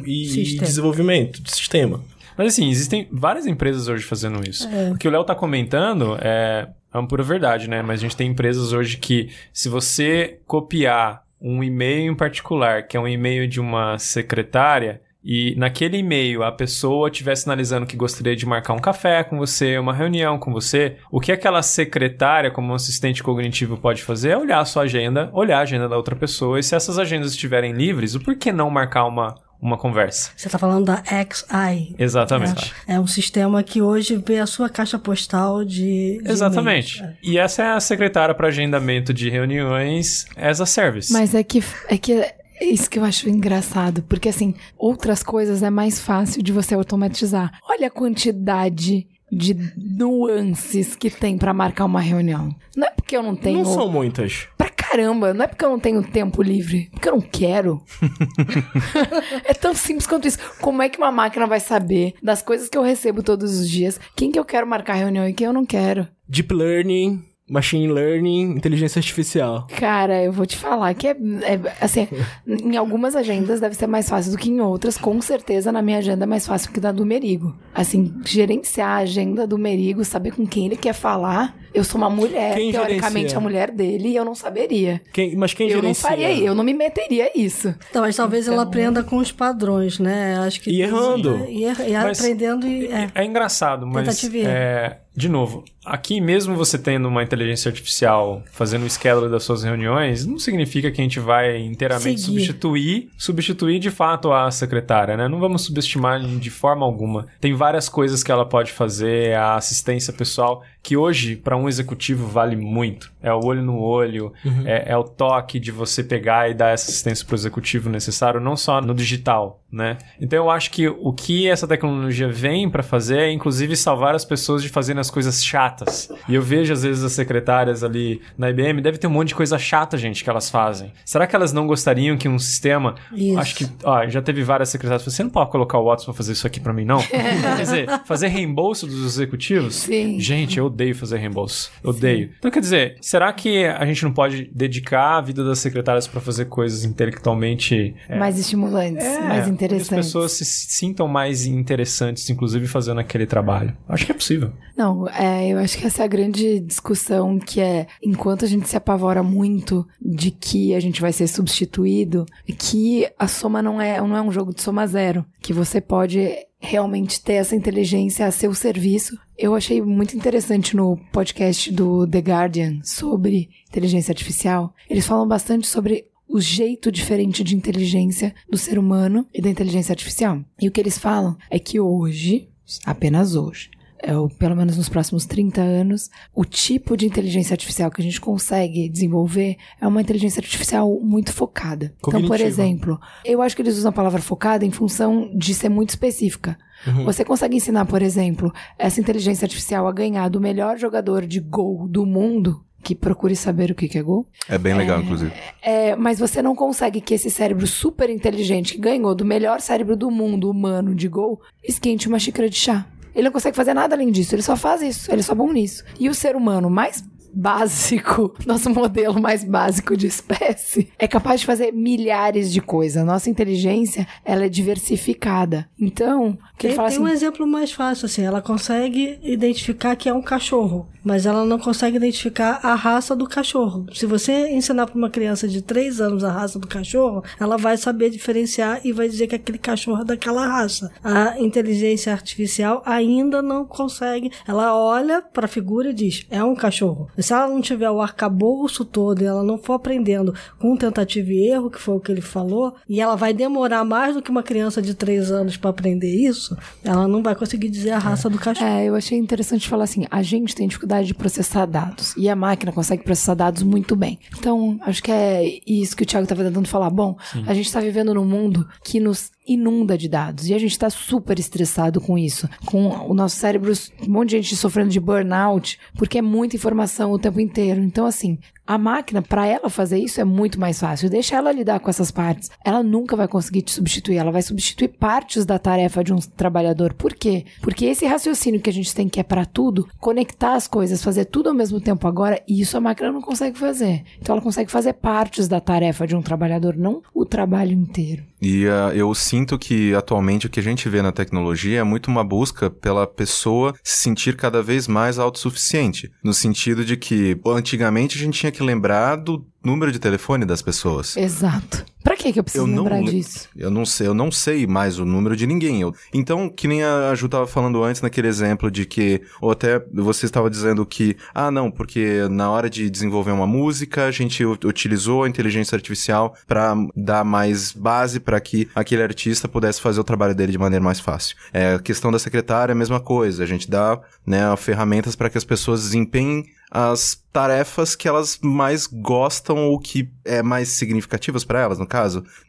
e Sistema. desenvolvimento de sistema. Mas assim, existem várias empresas hoje fazendo isso. É. O que o Léo tá comentando é, é uma pura verdade, né? Mas a gente tem empresas hoje que, se você copiar um e-mail em particular, que é um e-mail de uma secretária, e naquele e-mail a pessoa estiver sinalizando que gostaria de marcar um café com você, uma reunião com você, o que aquela secretária, como assistente cognitivo, pode fazer é olhar a sua agenda, olhar a agenda da outra pessoa e se essas agendas estiverem livres, o por que não marcar uma, uma conversa? Você está falando da XI. Exatamente. É, é um sistema que hoje vê a sua caixa postal de. de Exatamente. E essa é a secretária para agendamento de reuniões as a service. Mas é que é que é isso que eu acho engraçado, porque assim, outras coisas é mais fácil de você automatizar. Olha a quantidade de nuances que tem pra marcar uma reunião. Não é porque eu não tenho Não são muitas. Pra caramba, não é porque eu não tenho tempo livre, porque eu não quero. é tão simples quanto isso. Como é que uma máquina vai saber das coisas que eu recebo todos os dias, quem que eu quero marcar reunião e quem eu não quero? Deep Learning, Machine Learning, Inteligência Artificial. Cara, eu vou te falar que é, é, assim, em algumas agendas deve ser mais fácil do que em outras. Com certeza, na minha agenda é mais fácil que da do Merigo. Assim, gerenciar a agenda do Merigo, saber com quem ele quer falar. Eu sou uma mulher, Quem teoricamente gerencia? a mulher dele, e eu não saberia. Quem, mas quem eu não gerencia? faria, eu não me meteria isso. Então, mas talvez ela Então- aprenda com os padrões, né? Acho que E errando. E, er- e Mas- aprendendo e. É. É engraçado, mas e é, de novo, aqui mesmo você tendo uma inteligência artificial fazendo o schedule das suas reuniões, não significa que a gente vai inteiramente Seguir. substituir, substituir de fato a secretária, né? Não vamos subestimar de forma alguma. Tem várias coisas que ela pode fazer, a assistência pessoal, que hoje para um executivo vale muito. É o olho no olho, é, é o toque de você pegar e dar essa assistência para o executivo necessário, não só no digital, né? Então eu acho que o que essa tecnologia vem para fazer é inclusive salvar as pessoas de fazerem as coisas chatas. E eu vejo às vezes as secretárias ali na IBM, deve ter um monte de coisa chata, gente, que elas fazem. Será que elas não gostariam que um sistema, Isso. acho que, ó, já teve várias secretárias, você não pode colocar o WhatsApp para fazer isso aqui para mim não? Quer dizer, fazer reembolso dos executivos? Sim. Gente, eu odeio fazer reembolso. Odeio. Então, quer dizer, será que a gente não pode dedicar a vida das secretárias para fazer coisas intelectualmente é, mais estimulantes, é, mais que interessantes. as pessoas se sintam mais interessantes, inclusive fazendo aquele trabalho. Acho que é possível. Não, é, eu acho que essa é a grande discussão que é, enquanto a gente se apavora muito de que a gente vai ser substituído, que a soma não é, não é um jogo de soma zero, que você pode realmente ter essa inteligência a seu serviço. Eu achei muito interessante no podcast do The Guardian sobre inteligência artificial. Eles falam bastante sobre o jeito diferente de inteligência do ser humano e da inteligência artificial. E o que eles falam é que hoje, apenas hoje, ou pelo menos nos próximos 30 anos, o tipo de inteligência artificial que a gente consegue desenvolver é uma inteligência artificial muito focada. Então, por Cognitiva. exemplo, eu acho que eles usam a palavra focada em função de ser muito específica. Você consegue ensinar, por exemplo, essa inteligência artificial a ganhar do melhor jogador de gol do mundo, que procure saber o que é gol, É bem legal, inclusive. é, mas você não consegue que esse cérebro super inteligente que ganhou do melhor cérebro do mundo humano de gol esquente uma xícara de chá. Ele não consegue fazer nada além disso, ele só faz isso, ele é só bom nisso. E o ser humano mais básico, nosso modelo mais básico de espécie, é capaz de fazer milhares de coisas. Nossa inteligência, ela é diversificada. Então, o que Tem, tem assim, um exemplo mais fácil, assim, ela consegue identificar que é um cachorro, mas ela não consegue identificar a raça do cachorro. Se você ensinar para uma criança de 3 anos a raça do cachorro, ela vai saber diferenciar e vai dizer que aquele cachorro é daquela raça. A inteligência artificial ainda não consegue. Ela olha para a figura e diz: é um cachorro. Se ela não tiver o arcabouço todo e ela não for aprendendo com tentativa e erro, que foi o que ele falou, e ela vai demorar mais do que uma criança de 3 anos para aprender isso, ela não vai conseguir dizer a raça do cachorro. É, eu achei interessante falar assim: a gente tem dificuldade de processar dados e a máquina consegue processar dados muito bem. Então, acho que é isso que o Thiago estava tentando falar. Bom, a gente está vivendo num mundo que nos inunda de dados e a gente está super estressado com isso, com o nosso cérebro, um monte de gente sofrendo de burnout, porque é muita informação o tempo inteiro. Então, assim, a máquina, para ela fazer isso, é muito mais fácil. Deixa ela lidar com essas partes. Ela nunca vai conseguir te substituir. Ela vai substituir partes da tarefa de um trabalhador. Por quê? Porque esse raciocínio que a gente tem que é para tudo, conectar as coisas, fazer tudo ao mesmo tempo agora, isso a máquina não consegue fazer. Então ela consegue fazer partes da tarefa de um trabalhador, não o trabalho inteiro. E ah, eu sinto que atualmente o que a gente vê na tecnologia é muito uma busca pela pessoa se sentir cada vez mais autossuficiente. No sentido de que antigamente a gente tinha que lembrar do número de telefone das pessoas. Exato. Pra que que eu preciso Eu não lembrar le- disso? Eu não sei, eu não sei mais o número de ninguém. Eu- Então, que nem a Ju tava falando antes naquele exemplo de que, ou até você estava dizendo que, ah, não, porque na hora de desenvolver uma música, a gente utilizou a inteligência artificial para dar mais base para que aquele artista pudesse fazer o trabalho dele de maneira mais fácil. É, a questão da secretária é a mesma coisa. A gente dá, né, ferramentas para que as pessoas desempenhem as tarefas que elas mais gostam ou que é mais significativas para elas, no caso.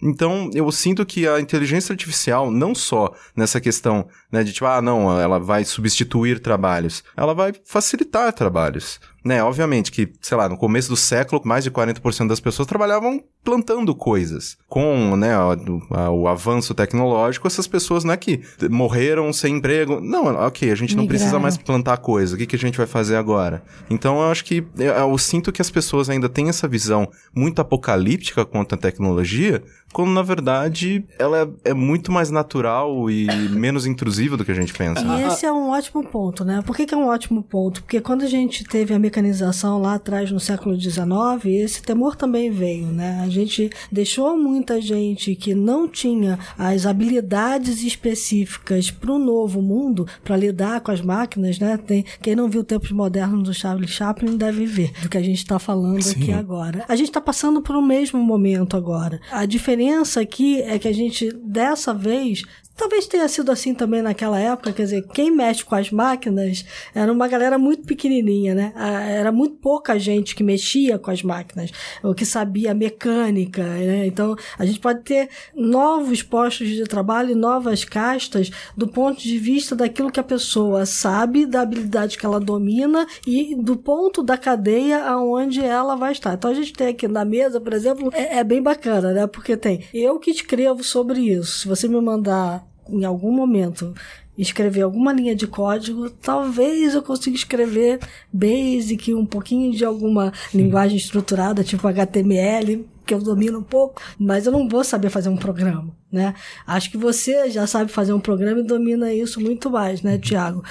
Então, eu sinto que a inteligência artificial, não só nessa questão, né, de tipo, ah, não, ela vai substituir trabalhos, ela vai facilitar trabalhos. Né, obviamente que, sei lá, no começo do século, mais de 40% das pessoas trabalhavam plantando coisas. Com, né, a- a- o avanço tecnológico, essas pessoas não é que morreram sem emprego. Não, ok, a gente não precisa Migraram. mais plantar coisa. O que, que a gente vai fazer agora? Então eu acho que eu, eu sinto que as pessoas ainda têm essa visão muito apocalíptica quanto à tecnologia, quando na verdade ela é, é muito mais natural e menos intrusiva do que a gente pensa. E esse é um ótimo ponto, né? Por que, que é um ótimo ponto? Porque quando a gente teve a mecanização lá atrás, no século XIX, esse temor também veio, né? A gente deixou muita gente que não tinha as habilidades específicas para o novo mundo, para lidar com as máquinas, né? Tem, quem não viu Tempos Modernos do Charlie Chaplin deve ver do que a gente está falando aqui agora. A gente está passando por o mesmo momento agora. A diferença aqui é que a gente, dessa vez, Talvez tenha sido assim também naquela época, quer dizer, quem mexe com as máquinas era uma galera muito pequenininha, né? Ah, Era muito pouca gente que mexia com as máquinas, ou que sabia mecânica, né? Então, a gente pode ter novos postos de trabalho, novas castas, do ponto de vista daquilo que a pessoa sabe, da habilidade que ela domina e do ponto da cadeia aonde ela vai estar. Então, a gente tem aqui na mesa, por exemplo, é, é bem bacana, né? Porque tem eu que escrevo sobre isso. Se você me mandar em algum momento escrever alguma linha de código, talvez eu consiga escrever basic, um pouquinho de alguma linguagem estruturada, tipo HTML, que eu domino um pouco, mas eu não vou saber fazer um programa, né? Acho que você já sabe fazer um programa e domina isso muito mais, né, Tiago?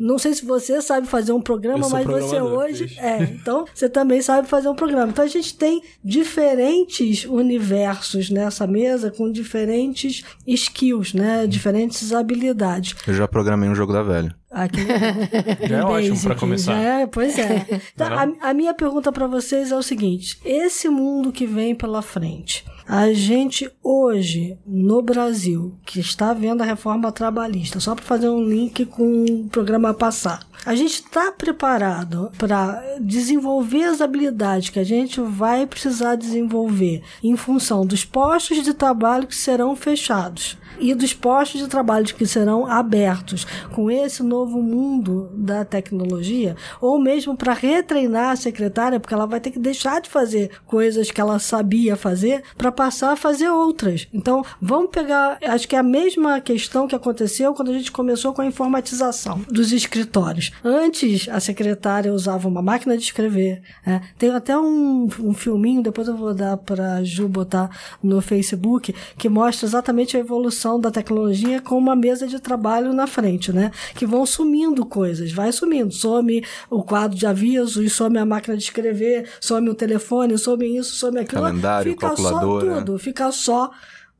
Não sei se você sabe fazer um programa, mas você hoje é, então você também sabe fazer um programa. Então a gente tem diferentes universos nessa mesa com diferentes skills, né? Diferentes habilidades. Eu já programei um jogo da velha. Aqui, Já é ótimo pra começar. É, pois é. Então, a, a minha pergunta para vocês é o seguinte: esse mundo que vem pela frente, a gente hoje no Brasil, que está vendo a reforma trabalhista, só para fazer um link com o programa passar, a gente está preparado para desenvolver as habilidades que a gente vai precisar desenvolver em função dos postos de trabalho que serão fechados e dos postos de trabalho que serão abertos com esse novo mundo da tecnologia, ou mesmo para retreinar a secretária, porque ela vai ter que deixar de fazer coisas que ela sabia fazer para passar a fazer outras. Então, vamos pegar, acho que é a mesma questão que aconteceu quando a gente começou com a informatização dos escritórios. Antes, a secretária usava uma máquina de escrever. né? Tem até um, um filminho, depois eu vou dar para Ju botar no Facebook, que mostra exatamente a evolução da tecnologia com uma mesa de trabalho na frente, né? Que vão sumindo coisas, vai sumindo. Some o quadro de avisos, some a máquina de escrever, some o telefone, some isso, some aquilo. Calendário, fica calculadora. só tudo, fica só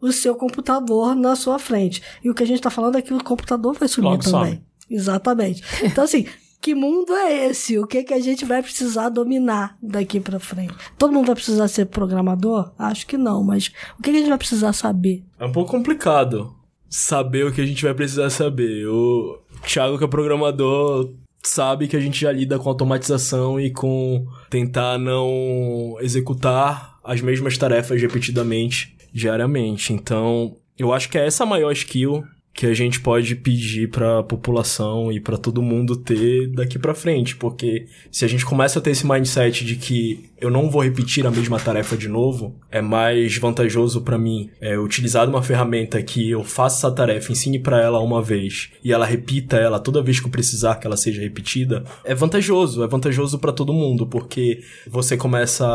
o seu computador na sua frente. E o que a gente está falando é que o computador vai sumir Logo também. some. Exatamente. Então, assim, que mundo é esse? O que, que a gente vai precisar dominar daqui para frente? Todo mundo vai precisar ser programador? Acho que não, mas o que, que a gente vai precisar saber? É um pouco complicado saber o que a gente vai precisar saber. O Thiago, que é programador, sabe que a gente já lida com automatização e com tentar não executar as mesmas tarefas repetidamente, diariamente. Então, eu acho que é essa a maior skill que a gente pode pedir pra população e pra todo mundo ter daqui pra frente, porque se a gente começa a ter esse mindset de que eu não vou repetir a mesma tarefa de novo, é mais vantajoso pra mim é, utilizar uma ferramenta que eu faça essa tarefa, ensine pra ela uma vez e ela repita ela toda vez que eu precisar que ela seja repetida, é vantajoso, é vantajoso pra todo mundo, porque você começa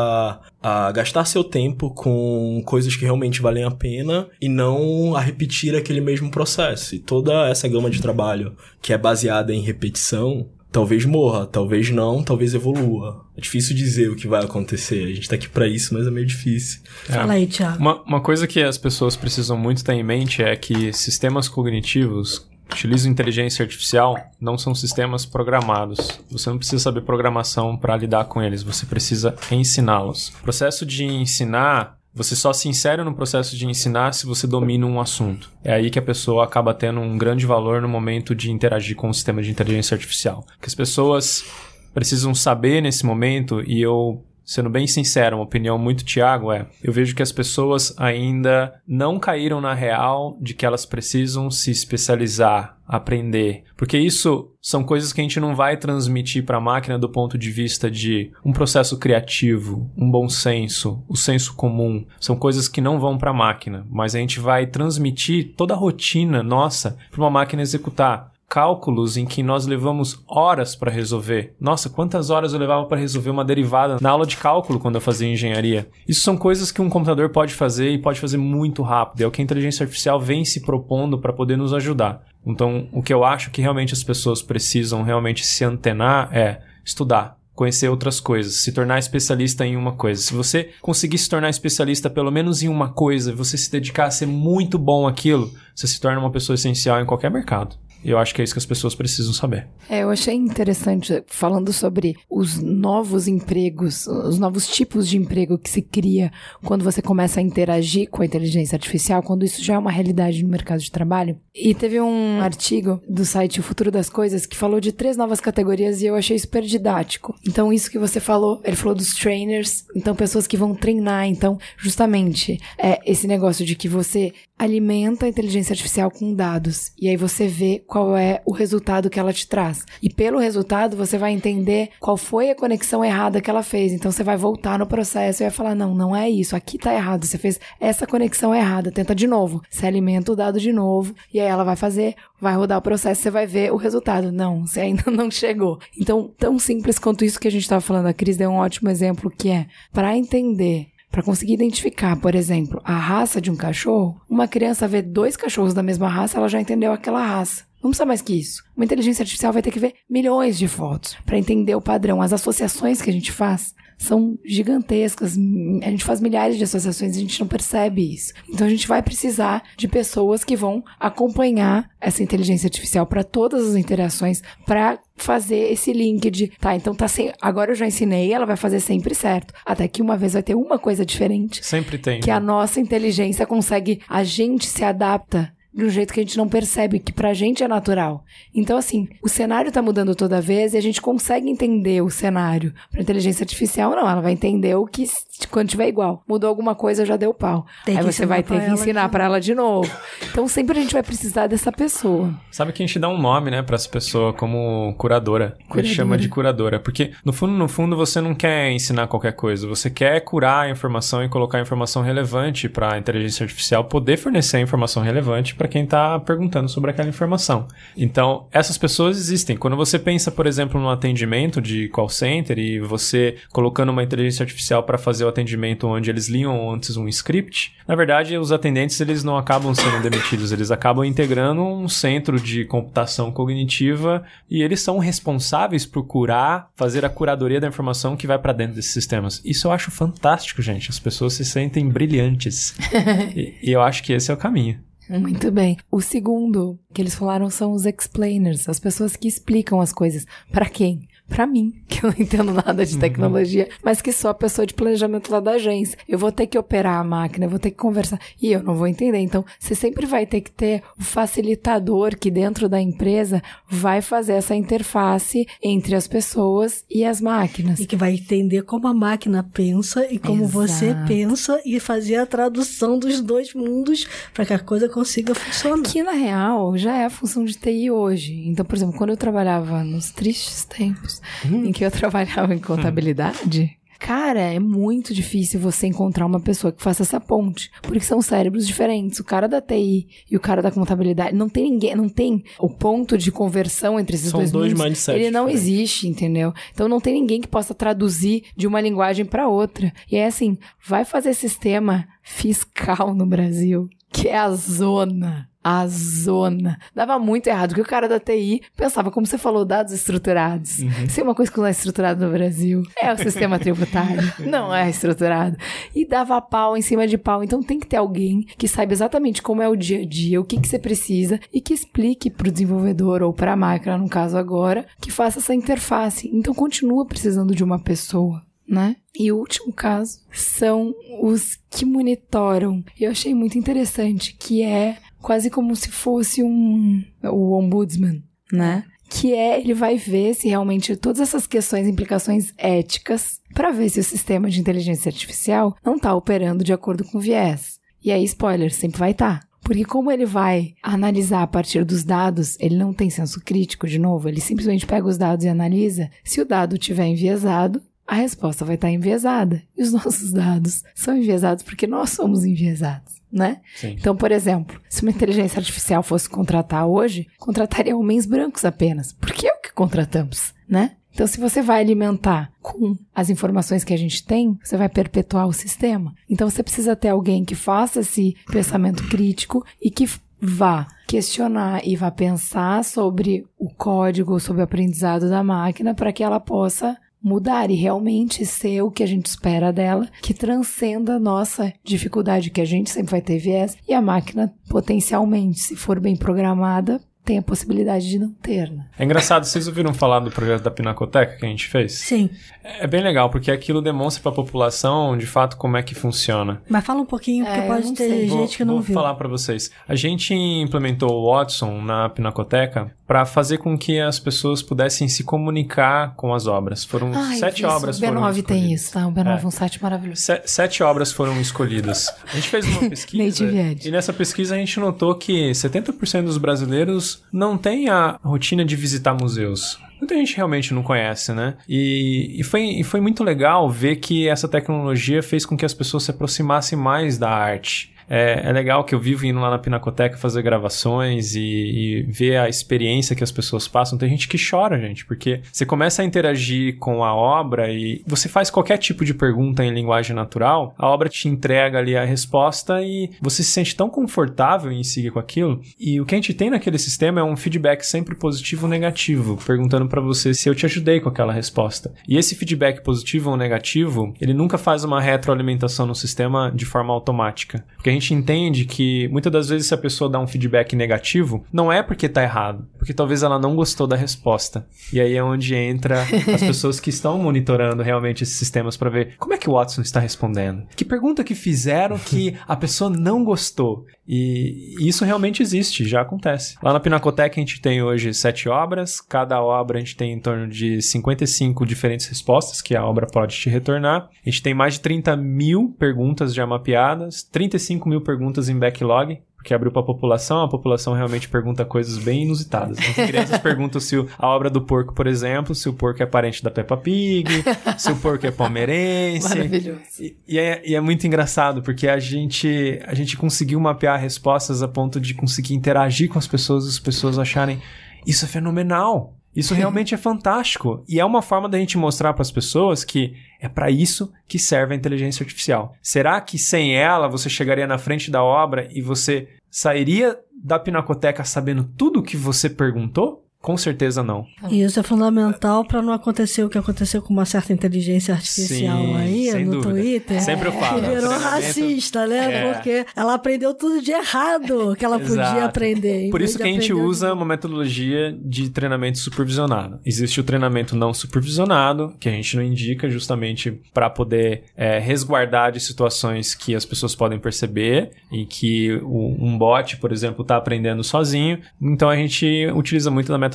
a, a gastar seu tempo com coisas que realmente valem a pena e não a repetir aquele mesmo processo. E toda essa gama de trabalho que é baseada em repetição, talvez morra, talvez não, talvez evolua. É difícil dizer o que vai acontecer. A gente tá aqui para isso, mas é meio difícil. Fala aí, Thiago. Uma, uma coisa que as pessoas precisam muito ter em mente é que sistemas cognitivos utilizam inteligência artificial não são sistemas programados. Você não precisa saber programação para lidar com eles, você precisa ensiná-los. O processo de ensinar você só se insere no processo de ensinar se você domina um assunto. É aí que a pessoa acaba tendo um grande valor no momento de interagir com o sistema de inteligência artificial. Que as pessoas precisam saber nesse momento, e eu sendo bem sincero, uma opinião muito Tiago é: eu vejo que as pessoas ainda não caíram na real de que elas precisam se especializar, aprender, porque isso são coisas que a gente não vai transmitir para a máquina do ponto de vista de um processo criativo, um bom senso, o senso comum. São coisas que não vão para a máquina, mas a gente vai transmitir toda a rotina nossa para uma máquina executar cálculos em que nós levamos horas para resolver. Nossa, quantas horas eu levava para resolver uma derivada na aula de cálculo quando eu fazia engenharia? Isso são coisas que um computador pode fazer e pode fazer muito rápido. É o que a inteligência artificial vem se propondo para poder nos ajudar. Então, o que eu acho que realmente as pessoas precisam realmente se antenar é estudar, conhecer outras coisas, se tornar especialista em uma coisa. Se você conseguir se tornar especialista pelo menos em uma coisa, você se dedicar a ser muito bom aquilo, você se torna uma pessoa essencial em qualquer mercado. Eu acho que é isso que as pessoas precisam saber. É, eu achei interessante falando sobre os novos empregos, os novos tipos de emprego que se cria quando você começa a interagir com a inteligência artificial, quando isso já é uma realidade no mercado de trabalho. E teve um artigo do site O Futuro das Coisas que falou de três novas categorias e eu achei super didático. Então, isso que você falou, ele falou dos trainers, então pessoas que vão treinar. Então, justamente, é esse negócio de que você alimenta a inteligência artificial com dados e aí você vê qual é o resultado que ela te traz. E pelo resultado você vai entender qual foi a conexão errada que ela fez. Então você vai voltar no processo e vai falar: "Não, não é isso, aqui tá errado, você fez essa conexão errada, tenta de novo". Você alimenta o dado de novo e aí ela vai fazer, vai rodar o processo, você vai ver o resultado. Não, você ainda não chegou. Então, tão simples quanto isso que a gente estava falando, a Cris deu um ótimo exemplo que é para entender para conseguir identificar, por exemplo, a raça de um cachorro, uma criança vê dois cachorros da mesma raça, ela já entendeu aquela raça. Não precisa mais que isso. Uma inteligência artificial vai ter que ver milhões de fotos para entender o padrão. As associações que a gente faz são gigantescas. A gente faz milhares de associações e a gente não percebe isso. Então a gente vai precisar de pessoas que vão acompanhar essa inteligência artificial para todas as interações, para fazer esse link de, tá, então tá sem, agora eu já ensinei, ela vai fazer sempre certo. Até que uma vez vai ter uma coisa diferente. Sempre tem. Que né? a nossa inteligência consegue, a gente se adapta de um jeito que a gente não percebe, que pra gente é natural. Então, assim, o cenário tá mudando toda vez e a gente consegue entender o cenário. Pra inteligência artificial, não, ela vai entender o que quando tiver igual. Mudou alguma coisa, já deu pau. Tem Aí você vai ter que ensinar pra ela de novo. Então, sempre a gente vai precisar dessa pessoa. Sabe que a gente dá um nome, né, pra essa pessoa como curadora. A gente chama de curadora. Porque, no fundo, no fundo, você não quer ensinar qualquer coisa. Você quer curar a informação e colocar a informação relevante pra inteligência artificial poder fornecer a informação relevante para quem tá perguntando sobre aquela informação. Então, essas pessoas existem. Quando você pensa, por exemplo, no atendimento de call center e você colocando uma inteligência artificial para fazer o atendimento onde eles liam antes um script, na verdade, os atendentes eles não acabam sendo demitidos, eles acabam integrando um centro de computação cognitiva e eles são responsáveis por curar, fazer a curadoria da informação que vai para dentro desses sistemas. Isso eu acho fantástico, gente. As pessoas se sentem brilhantes. e, e eu acho que esse é o caminho. Muito bem. O segundo que eles falaram são os explainers, as pessoas que explicam as coisas. Pra quem? Pra mim, que eu não entendo nada de tecnologia, mas que sou a pessoa de planejamento lá da agência. Eu vou ter que operar a máquina, eu vou ter que conversar. E eu não vou entender. Então, você sempre vai ter que ter o facilitador que dentro da empresa vai fazer essa interface entre as pessoas e as máquinas. E que vai entender como a máquina pensa e como você Exato. pensa e fazer a tradução dos dois mundos para que a coisa consiga funcionar. Que na real já é a função de TI hoje. Então, por exemplo, quando eu trabalhava nos tristes tempos em que eu trabalhava em contabilidade, cara, é muito difícil você encontrar uma pessoa que faça essa ponte, porque são cérebros diferentes. O cara da TI e o cara da contabilidade não tem ninguém, não tem o ponto de conversão entre esses São dois, dois mundos. Ele não diferentes. existe, entendeu? Então não tem ninguém que possa traduzir de uma linguagem para outra. E é assim, vai fazer sistema fiscal no Brasil, que é a zona, a zona. Dava muito errado, porque o cara da TI pensava, como você falou, dados estruturados. Uhum. Se é uma coisa que não é estruturada no Brasil, é o sistema tributário. não é estruturado. E dava pau em cima de pau. Então tem que ter alguém que saiba exatamente como é o dia a dia, o que, que você precisa e que explique para o desenvolvedor ou para a máquina, no caso agora, que faça essa interface. Então continua precisando de uma pessoa. Né? E o último caso são os que monitoram. Eu achei muito interessante, que é quase como se fosse um o ombudsman, né? Que é ele vai ver se realmente todas essas questões, implicações éticas, para ver se o sistema de inteligência artificial não está operando de acordo com o viés. E aí, spoiler, sempre vai estar. Tá. Porque como ele vai analisar a partir dos dados, ele não tem senso crítico de novo, ele simplesmente pega os dados e analisa. Se o dado tiver enviesado, a resposta vai estar enviesada. E os nossos dados são enviesados porque nós somos enviesados, né? Sim. Então, por exemplo, se uma inteligência artificial fosse contratar hoje, contrataria homens brancos apenas, porque é o que contratamos, né? Então, se você vai alimentar com as informações que a gente tem, você vai perpetuar o sistema. Então, você precisa ter alguém que faça esse pensamento crítico e que vá questionar e vá pensar sobre o código, sobre o aprendizado da máquina, para que ela possa mudar e realmente ser o que a gente espera dela, que transcenda a nossa dificuldade, que a gente sempre vai ter viés, e a máquina, potencialmente, se for bem programada, tem a possibilidade de não ter. Né? É engraçado, vocês ouviram falar do projeto da Pinacoteca que a gente fez? Sim. É bem legal, porque aquilo demonstra para a população, de fato, como é que funciona. Mas fala um pouquinho, porque É, pode ter sei. gente Vou- que não vou viu. falar para vocês. A gente implementou o Watson na Pinacoteca para fazer com que as pessoas pudessem se comunicar com as obras. Foram Ai, sete isso. obras O foram B9 tem isso, tá? O B9 é, É. um site maravilhoso. Se- Sete obras foram escolhidas. A gente fez uma pesquisa e nessa pesquisa a gente notou que 70% dos brasileiros não têm a rotina de visitar museus. Muita gente realmente não conhece, né? E, e, foi, e foi muito legal ver que essa tecnologia fez com que as pessoas se aproximassem mais da arte. É, é legal que eu vivo indo lá na Pinacoteca fazer gravações e, e ver a experiência que as pessoas passam. Tem gente que chora, gente, porque você começa a interagir com a obra e você faz qualquer tipo de pergunta em linguagem natural, a obra te entrega ali a resposta e você se sente tão confortável em seguir com aquilo. E o que a gente tem naquele sistema é um feedback sempre positivo ou negativo, perguntando para você se eu te ajudei com aquela resposta. E esse feedback positivo ou negativo, ele nunca faz uma retroalimentação no sistema de forma automática. Porque a gente entende que muitas das vezes se a pessoa dá um feedback negativo, não é porque tá errado, porque talvez ela não gostou da resposta. E aí é onde entra as pessoas que estão monitorando realmente esses sistemas para ver como é que o Watson está respondendo. Que pergunta que fizeram que a pessoa não gostou? E isso realmente existe, já acontece. Lá na Pinacoteca a gente tem hoje sete obras, cada obra a gente tem em torno de 55 diferentes respostas que a obra pode te retornar. A gente tem mais de 30 mil perguntas já mapeadas, 35 mil perguntas em backlog, porque abriu para a população, a população realmente pergunta coisas bem inusitadas. As crianças perguntam se o- a obra do porco, por exemplo, se o porco é parente da Peppa Pig, se o porco é palmeirense. Maravilhoso. E, e é, e é muito engraçado, porque a gente, a gente conseguiu mapear respostas a ponto de conseguir interagir com as pessoas e as pessoas acharem isso é fenomenal. Isso realmente é fantástico. E é uma forma da gente mostrar para as pessoas que é para isso que serve a inteligência artificial. Será que sem ela você chegaria na frente da obra e você sairia da pinacoteca sabendo tudo o que você perguntou? Com certeza não. E isso é fundamental para não acontecer o que aconteceu com uma certa inteligência artificial Sim, aí no dúvida. Twitter. Sempre eu falo, Que virou racista, né? É. Porque ela aprendeu tudo de errado que ela podia aprender. Por isso que a gente usa uma metodologia de treinamento supervisionado. Existe o treinamento não supervisionado, que a gente não indica justamente para poder é, resguardar de situações que as pessoas podem perceber e que um bot, por exemplo, está aprendendo sozinho. Então a gente utiliza muito da metodologia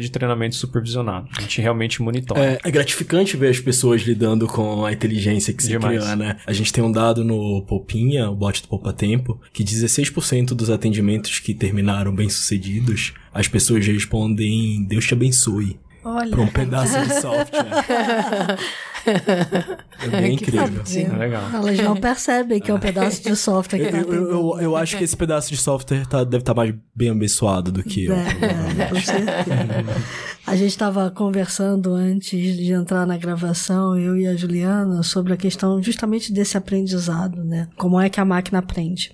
de treinamento supervisionado. A gente realmente monitora. É, é gratificante ver as pessoas lidando com a inteligência que se Demais. né? A gente tem um dado no Popinha, o bot do Poupa Tempo, que 16% dos atendimentos que terminaram bem sucedidos, as pessoas respondem Deus te abençoe. Olha. Pra um pedaço de software. É bem Que incrível. É legal. Elas não percebem que é um pedaço de software que Eu, tá eu, eu, atendendo. eu acho que esse pedaço de software tá- deve estar mais bem abençoado do que eu. É, é, com certeza. A gente estava conversando antes de entrar na gravação, eu e a Juliana, sobre a questão justamente desse aprendizado, né? Como é que a máquina aprende?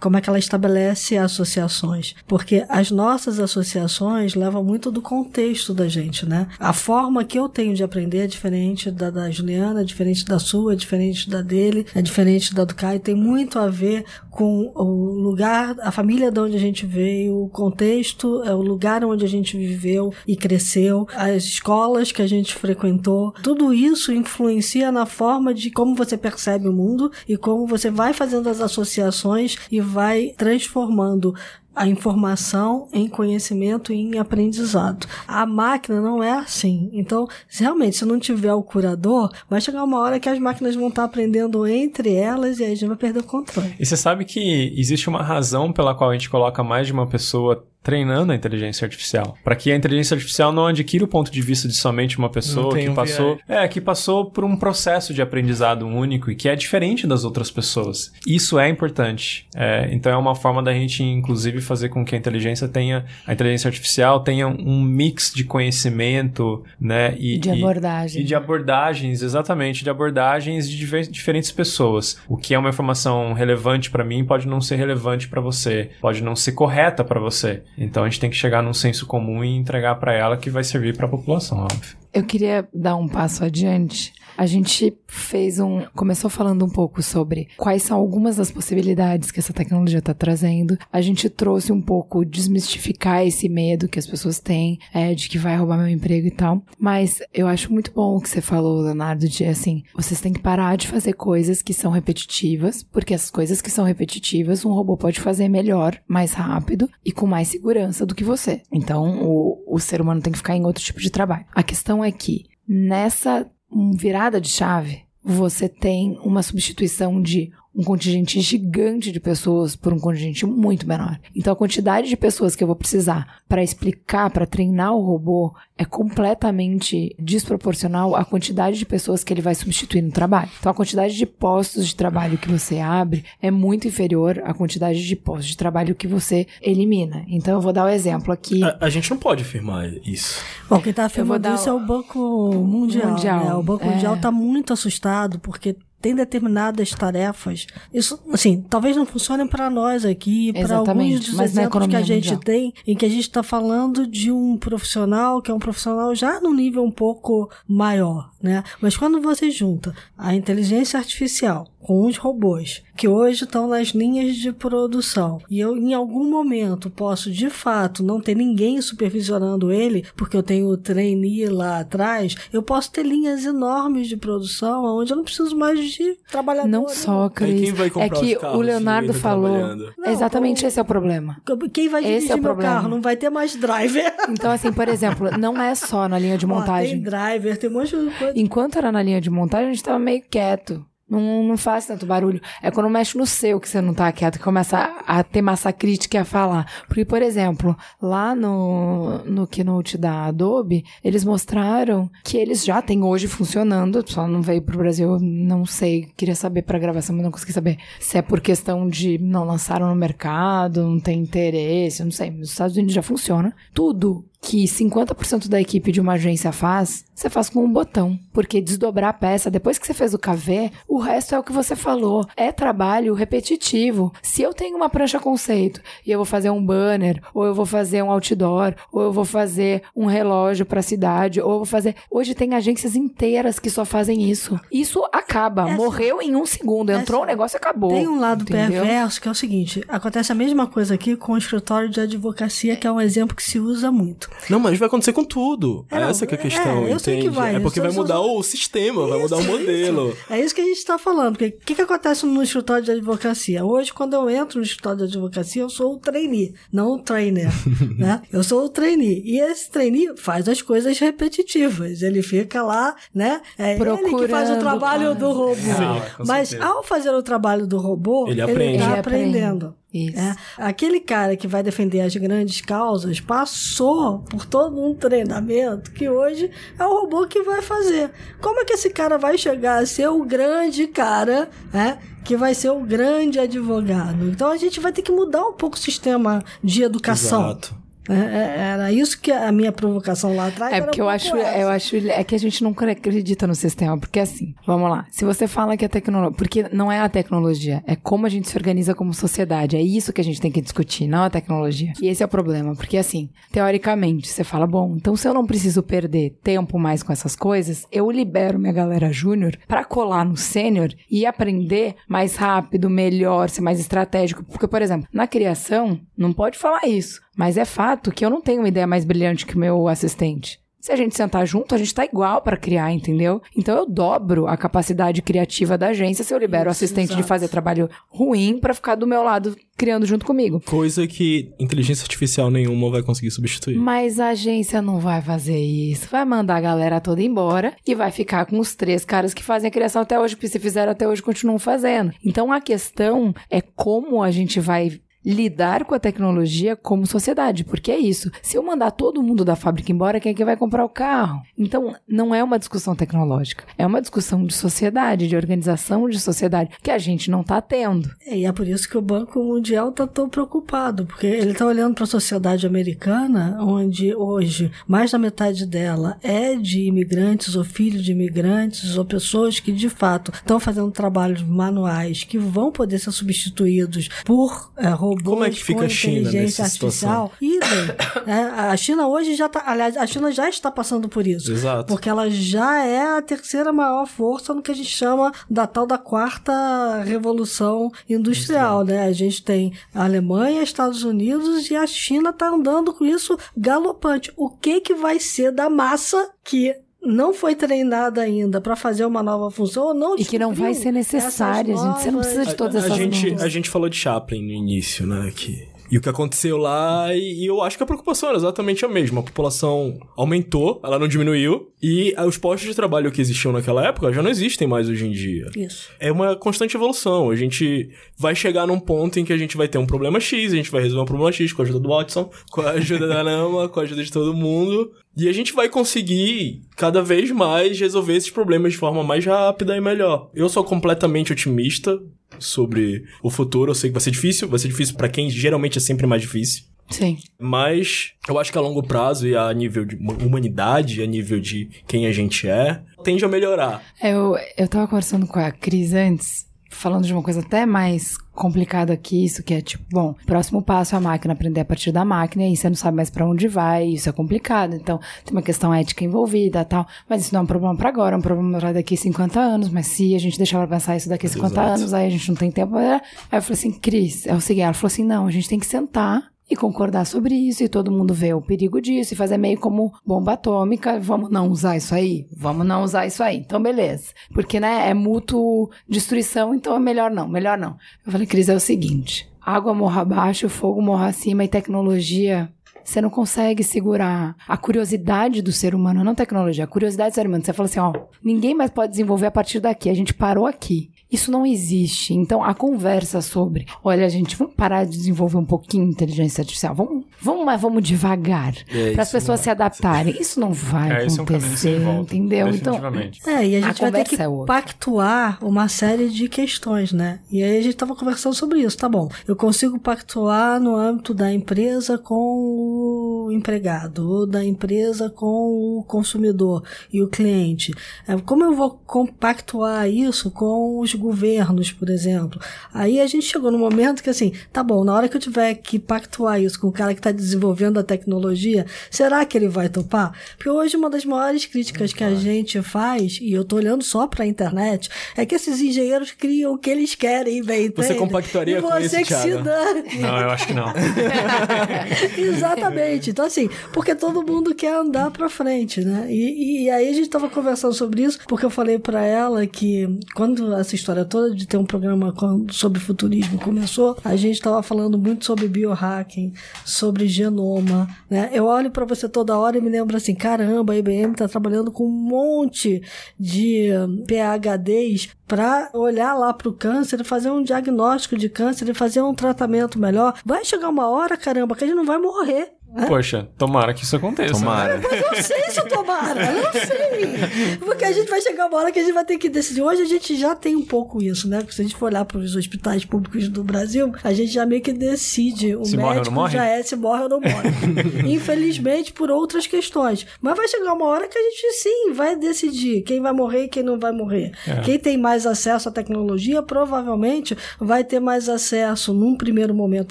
Como é que ela estabelece associações? Porque as nossas associações levam muito do contexto da gente, né? A forma que eu tenho de aprender é diferente da da Juliana, é diferente da sua, é diferente da dele, é diferente da do Caio. Tem muito a ver com o lugar, a família de onde a gente veio, o contexto, é o lugar onde a gente viveu e cresceu, as escolas que a gente frequentou. Tudo isso influencia na forma de como você percebe o mundo e como você vai fazendo as associações e vai transformando a informação em conhecimento e em aprendizado. A máquina não é assim. Então, se realmente se não tiver o curador, vai chegar uma hora que as máquinas vão estar aprendendo entre elas e aí a gente vai perder o controle. E você sabe que existe uma razão pela qual a gente coloca mais de uma pessoa treinando a inteligência artificial, para que a inteligência artificial não adquira o ponto de vista de somente uma pessoa que um passou, viés. é, que passou por um processo de aprendizado único e que é diferente das outras pessoas. Isso é importante. É, então é uma forma da gente inclusive fazer com que a inteligência tenha, a inteligência artificial tenha um mix de conhecimento, né, e De e- abordagem. e de abordagens, exatamente, de abordagens de diver- diferentes pessoas. O que é uma informação relevante para mim pode não ser relevante para você, pode não ser correta para você. Então a gente tem que chegar num senso comum e entregar para ela que vai servir para a população, óbvio. Eu queria dar um passo adiante. A gente fez um. Começou falando um pouco sobre quais são algumas das possibilidades que essa tecnologia está trazendo. A gente trouxe um pouco desmistificar esse medo que as pessoas têm é, de que vai roubar meu emprego e tal. Mas eu acho muito bom o que você falou, Leonardo, de assim, vocês têm que parar de fazer coisas que são repetitivas, porque essas coisas que são repetitivas, um robô pode fazer melhor, mais rápido e com mais segurança do que você. Então, o, o ser humano tem que ficar em outro tipo de trabalho. A questão é que nessa virada de chave, você tem uma substituição de um contingente gigante de pessoas por um contingente muito menor. Então a quantidade de pessoas que eu vou precisar para explicar, para treinar o robô é completamente desproporcional à quantidade de pessoas que ele vai substituir no trabalho. Então a quantidade de postos de trabalho que você abre é muito inferior à quantidade de postos de trabalho que você elimina. Então eu vou dar o um exemplo aqui. A, a gente não pode afirmar isso. Bom, quem está afirmando dar isso é o Banco Mundial. Mundial, né? O Banco é. Mundial está muito assustado porque tem determinadas tarefas. Isso, assim, talvez não funcionem para nós aqui, para alguns dos exemplos que a gente mundial. tem, em que a gente está falando de um profissional que é um profissional já num nível um pouco maior, né? Mas quando você junta a inteligência artificial com os robôs que hoje estão nas linhas de produção e eu em algum momento posso de fato não ter ninguém supervisionando ele porque eu tenho o trainee lá atrás, eu posso ter linhas enormes de produção onde eu não preciso mais de trabalhador. Não só, Cris. quem vai É que o Leonardo falou. Não, Exatamente o- esse é o problema. Quem vai Esse dirigir é o meu problema. carro? Não vai ter mais driver. Então, assim, por exemplo, não é só na linha de Ó, tem montagem. driver, tem um monte de coisa. Enquanto era na linha de montagem, a gente tava meio quieto. Não, não faz tanto barulho. É quando mexe no seu que você não tá quieto, que começa a, a ter massa crítica e a falar. Porque, por exemplo, lá no, no Keynote da Adobe, eles mostraram que eles já têm hoje funcionando, só não veio pro Brasil, não sei, queria saber pra gravação, mas não consegui saber se é por questão de não lançaram no mercado, não tem interesse, não sei. Nos Estados Unidos já funciona. Tudo que 50% da equipe de uma agência faz, você faz com um botão. Porque desdobrar a peça, depois que você fez o KV, o resto é o que você falou. É trabalho repetitivo. Se eu tenho uma prancha conceito e eu vou fazer um banner, ou eu vou fazer um outdoor, ou eu vou fazer um relógio pra cidade, ou eu vou fazer. Hoje tem agências inteiras que só fazem isso. Isso acaba. Essa- Morreu em um segundo. Entrou o negócio e acabou. Tem um lado entendeu? perverso que é o seguinte: acontece a mesma coisa aqui com o escritório de advocacia, que é um exemplo que se usa muito. Não, mas vai acontecer com tudo. É, não, Essa que é a questão, é, eu sei que entende? vai, é porque vai mudar só- o sistema, vai mudar o modelo. É isso que a gente está falando. Porque o que, que acontece no escritório de advocacia? Hoje, quando eu entro no escritório de advocacia, eu sou o trainee, não o trainer. né? Eu sou o trainee. E esse trainee faz as coisas repetitivas. Ele fica lá, né? É ele que faz o Procurando trabalho do robô. Sim, com Mas certeza. ao fazer o trabalho do robô, Ele ele aprende. Ele aprende. aprendendo. Isso. É, aquele cara que vai defender as grandes causas passou por todo um treinamento que hoje é o robô que vai fazer. Como é que esse cara vai chegar a ser o grande cara, né? Que vai ser o grande advogado. Então a gente vai ter que mudar um pouco o sistema de educação. Exato. É, é, Era isso que a minha provocação lá atrás É porque um eu pouco acho, essa. eu acho é que a gente não acredita no sistema, porque assim, vamos lá. Se você fala que a tecnologia, porque não é a tecnologia, é como a gente se organiza como sociedade, é isso que a gente tem que discutir, não a tecnologia. E esse é o problema, porque assim, teoricamente, você fala, bom, então se eu não preciso perder tempo mais com essas coisas, eu libero minha galera júnior pra colar no sênior e aprender mais rápido, melhor, ser mais estratégico, porque por exemplo, na criação não pode falar isso, mas é fato que eu não tenho uma ideia mais brilhante que o meu assistente. Se a gente sentar junto, a gente tá igual para criar, entendeu? Então eu dobro a capacidade criativa da agência se eu libero o assistente de exato. fazer trabalho ruim para ficar do meu lado criando junto comigo. Coisa que inteligência artificial nenhuma vai conseguir substituir. Mas a agência não vai fazer isso. Vai mandar a galera toda embora e vai ficar com os três caras que fazem a criação até hoje, porque se fizeram até hoje, continuam fazendo. Então a questão é como a gente vai lidar com a tecnologia como sociedade, porque é isso. Se eu mandar todo mundo da fábrica embora, quem é que vai comprar o carro? Então, não é uma discussão tecnológica, é uma discussão de sociedade, de organização de sociedade, que a gente não tá tendo. É, E é por isso que o Banco Mundial está tão preocupado, porque ele está olhando para a sociedade americana, onde hoje mais da metade dela é de imigrantes ou filhos de imigrantes ou pessoas que de fato estão fazendo trabalhos manuais que vão poder ser substituídos por é, robôs Como é que fica a China nessa situação? artificial. Idem. É, a China hoje já está, aliás, a China já está passando por isso. Exato. Porque ela já é a terceira maior força no que a gente chama da tal da quarta revolução industrial, né? A gente tem a Alemanha, Estados Unidos e a China tá andando com isso galopante. O que que vai ser da massa que não foi treinada ainda para fazer uma nova função ou não E que não vai ser necessária, gente. Você não precisa de todas a, essas gente, mãos. a gente falou de Chaplin no início, né? Que, e o que aconteceu lá, e, e eu acho que a preocupação era exatamente a mesma. A população aumentou, ela não diminuiu, e os postos de trabalho que existiam naquela época já não existem mais hoje em dia. Isso. É uma constante evolução. A gente vai chegar num ponto em que a gente vai ter um problema X, a gente vai resolver um problema X com a ajuda do Watson, com a ajuda da Nama, com a ajuda de todo mundo. E a gente vai conseguir cada vez mais resolver esses problemas de forma mais rápida e melhor. Eu sou completamente otimista sobre o futuro. Eu sei que vai ser difícil, vai ser difícil pra quem geralmente é sempre mais difícil. Sim. Mas eu acho que a longo prazo e a nível de humanidade, a nível de quem a gente é, tende a melhorar. Eu, eu tava conversando com a Cris antes, falando de uma coisa até mais complicada que isso, que é tipo, bom, próximo passo é a máquina aprender a partir da máquina, e aí você não sabe mais pra onde vai, isso é complicado, então tem uma questão ética envolvida tal, mas isso não é um problema pra agora, é um problema pra daqui 50 anos, mas se a gente deixar pra pensar isso daqui 50 Exato. anos, aí a gente não tem tempo, aí eu falei assim, Cris, é o seguinte, ela falou assim, não, a gente tem que sentar e concordar sobre isso, e todo mundo vê o perigo disso, e fazer meio como bomba atômica, vamos não usar isso aí? Vamos não usar isso aí. Então, beleza. Porque, né, é mútuo destruição, então é melhor não, melhor não. Eu falei, Cris, é o seguinte, água morra abaixo, fogo morra acima, e tecnologia... Você não consegue segurar a curiosidade do ser humano, não tecnologia, a curiosidade do ser humano. Você fala assim, ó, ninguém mais pode desenvolver a partir daqui, a gente parou aqui. Isso não existe. Então, a conversa sobre, olha, gente, vamos parar de desenvolver um pouquinho de inteligência artificial. Vamos, vamos, mas vamos devagar. É, para as pessoas se adaptarem. Isso não vai É, esse é um acontecer, entendeu? Então. É, e a A gente vai ter que é pactuar uma série de questões, né? E aí a gente tava conversando sobre isso, tá bom. Eu consigo pactuar no âmbito da empresa com o empregado, ou da empresa com o consumidor e o cliente. É, Como eu vou compactuar isso com os governos, por exemplo? Aí a gente chegou no momento que assim, tá bom, na hora que eu tiver que pactuar isso com o cara que está desenvolvendo a tecnologia, será que ele vai topar? Porque hoje uma das maiores críticas que a gente faz, e eu tô olhando só pra internet, é que esses engenheiros criam o que eles querem, bem, Você entende? compactuaria e com você isso, que se Thiago? dane. Não, eu acho que não. Exatamente. Então, assim, porque todo mundo quer andar pra frente, né? E, e aí a gente tava conversando sobre isso, porque eu falei pra ela que quando essa história toda de ter um programa sobre futurismo começou, a gente tava falando muito sobre biohacking, sobre genoma, né? Eu olho pra você toda hora e me lembro assim, caramba, a IBM tá trabalhando com um monte de PHDs para olhar lá pro câncer e fazer um diagnóstico de câncer e fazer um tratamento melhor. Vai chegar uma hora, caramba, que a gente não vai morrer. Poxa, tomara que isso aconteça. Tomara. né? Mas eu sei se tomara, eu não sei. Porque a gente vai chegar uma hora que a gente vai ter que decidir. Hoje a gente já tem um pouco isso, né? Porque se a gente for olhar para os hospitais públicos do Brasil, a gente já meio que decide. O Se morre ou médico não morre? já é se morre ou não morre. Infelizmente, por outras questões. Mas vai chegar uma hora que a gente sim vai decidir quem vai morrer e quem não vai morrer. É. Quem tem mais acesso à tecnologia provavelmente vai ter mais acesso num primeiro momento,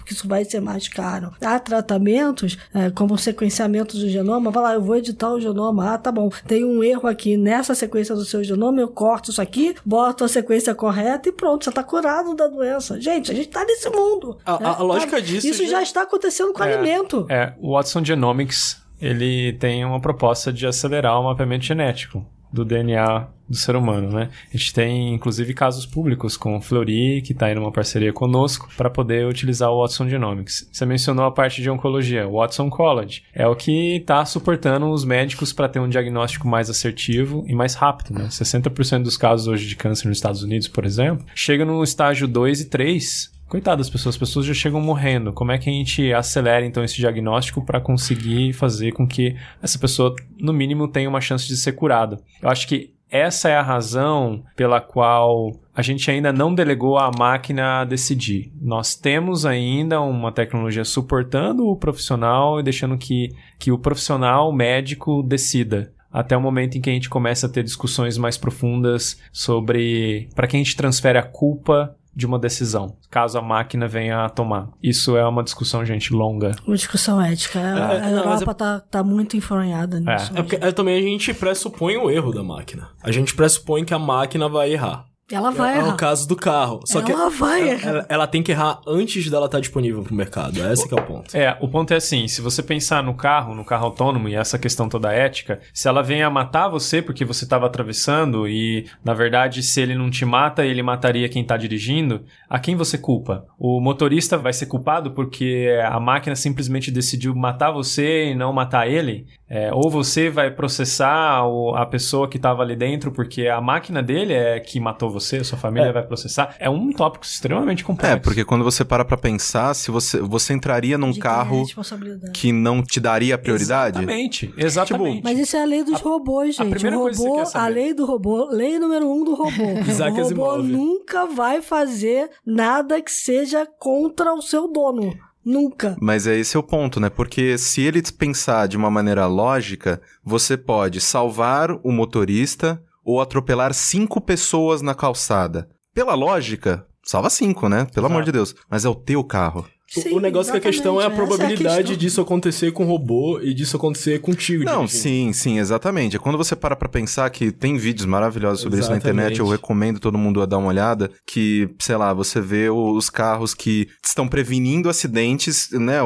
porque isso vai ser mais caro. Há tratamentos, é, como sequenciamento do genoma, vai lá, eu vou editar o genoma. Ah, tá bom, tem um erro aqui nessa sequência do seu genoma, eu corto isso aqui, boto a sequência correta e pronto, você tá curado da doença. Gente, a gente tá nesse mundo. A- né? a- a lógica Tá- disso Isso já- já está acontecendo com alimento. É, o Watson Genomics, ele tem uma proposta de acelerar o mapeamento genético do DNA do ser humano, né? A gente tem, inclusive, casos públicos com o Fleury, que está aí numa parceria conosco, para poder utilizar o Watson Genomics. Você mencionou a parte de oncologia, o Watson College. É o que está suportando os médicos para ter um diagnóstico mais assertivo e mais rápido, né? 60% dos casos hoje de câncer nos Estados Unidos, por exemplo, chega no estágio 2 e 3 Coitado das pessoas, as pessoas já chegam morrendo. Como é que a gente acelera então esse diagnóstico para conseguir fazer com que essa pessoa, no mínimo, tenha uma chance de ser curada? Eu acho que essa é a razão pela qual a gente ainda não delegou à máquina a decidir. Nós temos ainda uma tecnologia suportando o profissional e deixando que, que o profissional médico decida até o momento em que a gente começa a ter discussões mais profundas sobre para quem a gente transfere a culpa de uma decisão, caso a máquina venha a tomar. Isso é uma discussão, gente, longa. Uma discussão ética. A, a não, mas Europa tá, tá muito enfronhada nisso. É porque é, também a gente pressupõe o erro da máquina. A gente pressupõe que a máquina vai errar. Ela vai é, é errar. o caso do carro. Só que Ela vai errar. ela, ela tem que errar antes dela estar disponível pro mercado. Esse que é o ponto. É, o ponto é assim, se você pensar no carro, no carro autônomo e essa questão toda ética, se ela vem a matar você porque você estava atravessando e, na verdade, se ele não te mata, ele mataria quem está dirigindo, a quem você culpa? O motorista vai ser culpado porque a máquina simplesmente decidiu matar você e não matar ele? É, ou você vai processar o- a pessoa que estava ali dentro porque a máquina dele é que matou você, sua família vai processar? É um tópico extremamente complexo. É, porque quando você para pra pensar, se você, você entraria num De é a carro que não te daria prioridade? Exatamente, exatamente. Mas isso é a lei dos robôs, gente. primeira o coisa que você robô, quer saber. a lei do robô, lei número um do robô. O robô nunca vai fazer nada que seja contra o seu dono. Nunca. Mas é esse é o ponto, né? Porque se ele pensar de uma maneira lógica, você pode salvar o motorista ou atropelar cinco pessoas na calçada. Pela lógica, salva cinco, né? Pelo amor de Deus. Mas é o teu carro. O- Sim, o negócio que a questão é a exatamente, probabilidade questão. disso acontecer com o robô e disso acontecer contigo. Não, sim, sim, exatamente. É quando você para pra pensar que tem vídeos maravilhosos sobre isso na Exatamente. internet, eu recomendo todo mundo a dar uma olhada, que, sei lá, você vê os carros que estão prevenindo acidentes, né,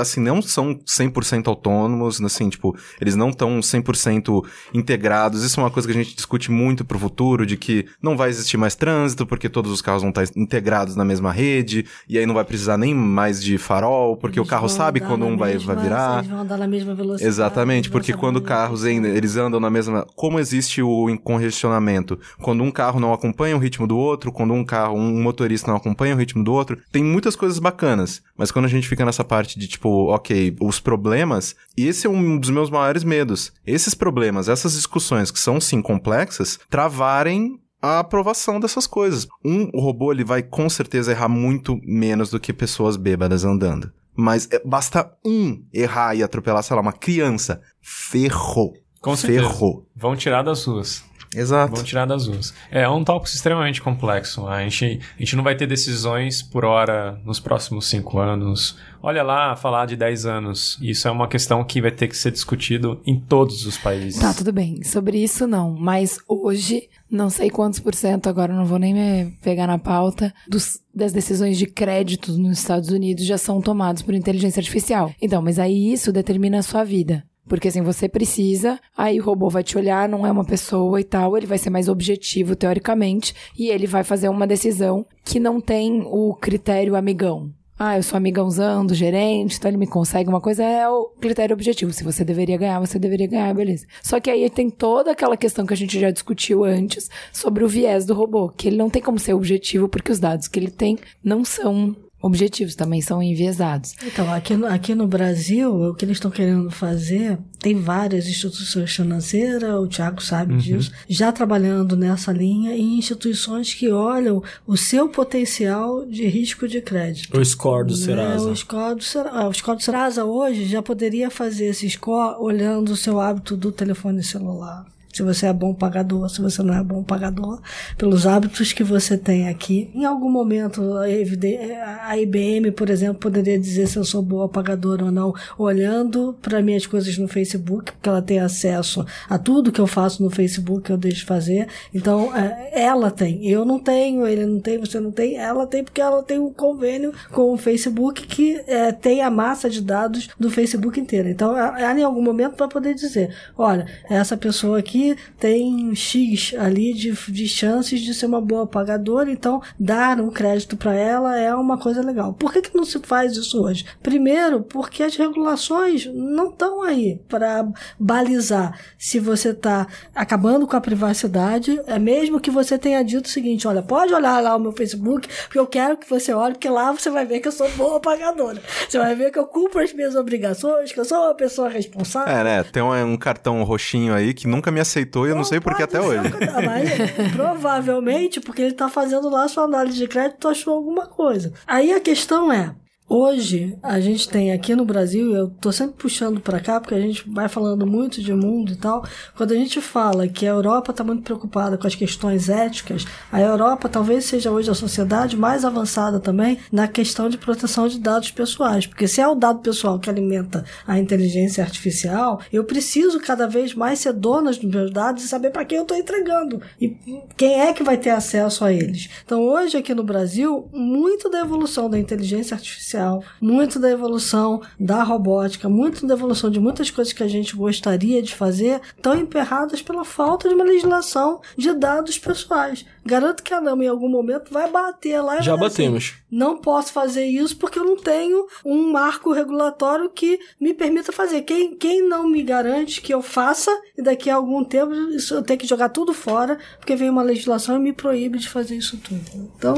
assim, não são 100% autônomos, assim, tipo, eles não estão 100% integrados. Isso é uma coisa que a gente discute muito pro futuro, de que não vai existir mais trânsito, porque todos os carros vão estar integrados na mesma rede, e aí não vai precisar nem mais de farol, porque Eles o carro sabe quando um vai, mesma- vai virar. Eles vão andar na mesma velocidade. Exatamente, porque quando carros ainda, eles andam na mesma, como existe o congestionamento, quando um carro não acompanha o ritmo do outro, quando um carro, um motorista não acompanha o ritmo do outro, tem muitas coisas bacanas, mas quando a gente fica nessa parte de tipo, OK, os problemas, e esse é um dos meus maiores medos. Esses problemas, essas discussões que são sim complexas, travarem a aprovação dessas coisas. Um o robô ele vai com certeza errar muito menos do que pessoas bêbadas andando. Mas é, basta um errar e atropelar, sei lá, uma criança. Ferrou. Com certeza. Ferrou. Vão tirar das ruas. Exato. Vão tirar das ruas. É um tópico extremamente complexo. A gente, a gente não vai ter decisões por hora nos próximos cinco anos. Olha lá, falar de 10 anos. Isso é uma questão que vai ter que ser discutido em todos os países. Tá, tudo bem. Sobre isso, não. Mas hoje, não sei quantos por cento, agora não vou nem me pegar na pauta, dos, das decisões de crédito nos Estados Unidos já são tomadas por inteligência artificial. Então, mas aí isso determina a sua vida. Porque assim, você precisa, aí o robô vai te olhar, não é uma pessoa e tal, ele vai ser mais objetivo, teoricamente, e ele vai fazer uma decisão que não tem o critério amigão. Ah, eu sou amigãozão do gerente, então ele me consegue uma coisa, é o critério objetivo. Se você deveria ganhar, você deveria ganhar, beleza. Só que aí tem toda aquela questão que a gente já discutiu antes sobre o viés do robô, que ele não tem como ser objetivo porque os dados que ele tem não são objetivos, também são enviesados. Então, aqui no, aqui no Brasil, o que eles estão querendo fazer, tem várias instituições financeiras, o Tiago sabe disso, já trabalhando nessa linha e instituições que olham o seu potencial de risco de crédito. O score do né? Serasa. O score do Serasa. ah, O score do Serasa hoje já poderia fazer esse score olhando o seu hábito do telefone celular. Se você é bom pagador, se você não é bom pagador, pelos hábitos que você tem aqui. Em algum momento, a IBM, por exemplo, poderia dizer se eu sou boa pagadora ou não, olhando para minhas coisas no Facebook, porque ela tem acesso a tudo que eu faço no Facebook, eu deixo fazer. Então, é, ela tem. Eu não tenho, ele não tem, você não tem. Ela tem porque ela tem um convênio com o Facebook que é, tem a massa de dados do Facebook inteiro. Então, ela ela, em algum momento vai poder dizer: olha, essa pessoa aqui tem X ali de, de chances de ser uma boa pagadora, então dar um crédito para ela é uma coisa legal. Por que, que não se faz isso hoje? Primeiro, porque as regulações não estão aí para balizar se você está acabando com a privacidade, é mesmo que você tenha dito o seguinte: olha, pode olhar lá o meu Facebook, porque eu quero que você olhe, porque lá você vai ver que eu sou boa pagadora. Você vai ver que eu cumpro as minhas obrigações, que eu sou uma pessoa responsável. É, né? Tem um, um cartão roxinho aí que nunca me aceitou e eu não sei por que pode até hoje. provavelmente porque ele tá fazendo lá sua análise de crédito achou alguma coisa. Aí a questão é, Hoje, a gente tem aqui no Brasil, eu tô sempre puxando para cá, porque a gente vai falando muito de mundo e tal. Quando a gente fala que a Europa está muito preocupada com as questões éticas, a Europa talvez seja hoje a sociedade mais avançada também na questão de proteção de dados pessoais. Porque se é o dado pessoal que alimenta a inteligência artificial, eu preciso cada vez mais ser dona dos meus dados e saber para quem eu estou entregando. E quem é que vai ter acesso a eles. Então, hoje aqui no Brasil, muito da evolução da inteligência artificial muito da evolução da robótica, muito da evolução de muitas coisas que a gente gostaria de fazer, estão emperradas pela falta de uma legislação de dados pessoais. Garanto que a NAMA em algum momento vai bater lá e Já vai dizer batemos. Assim, não posso fazer isso porque eu não tenho um marco regulatório que me permita fazer. Quem, quem não me garante que eu faça e daqui a algum tempo isso eu tenho que jogar tudo fora porque vem uma legislação e me proíbe de fazer isso tudo. Então,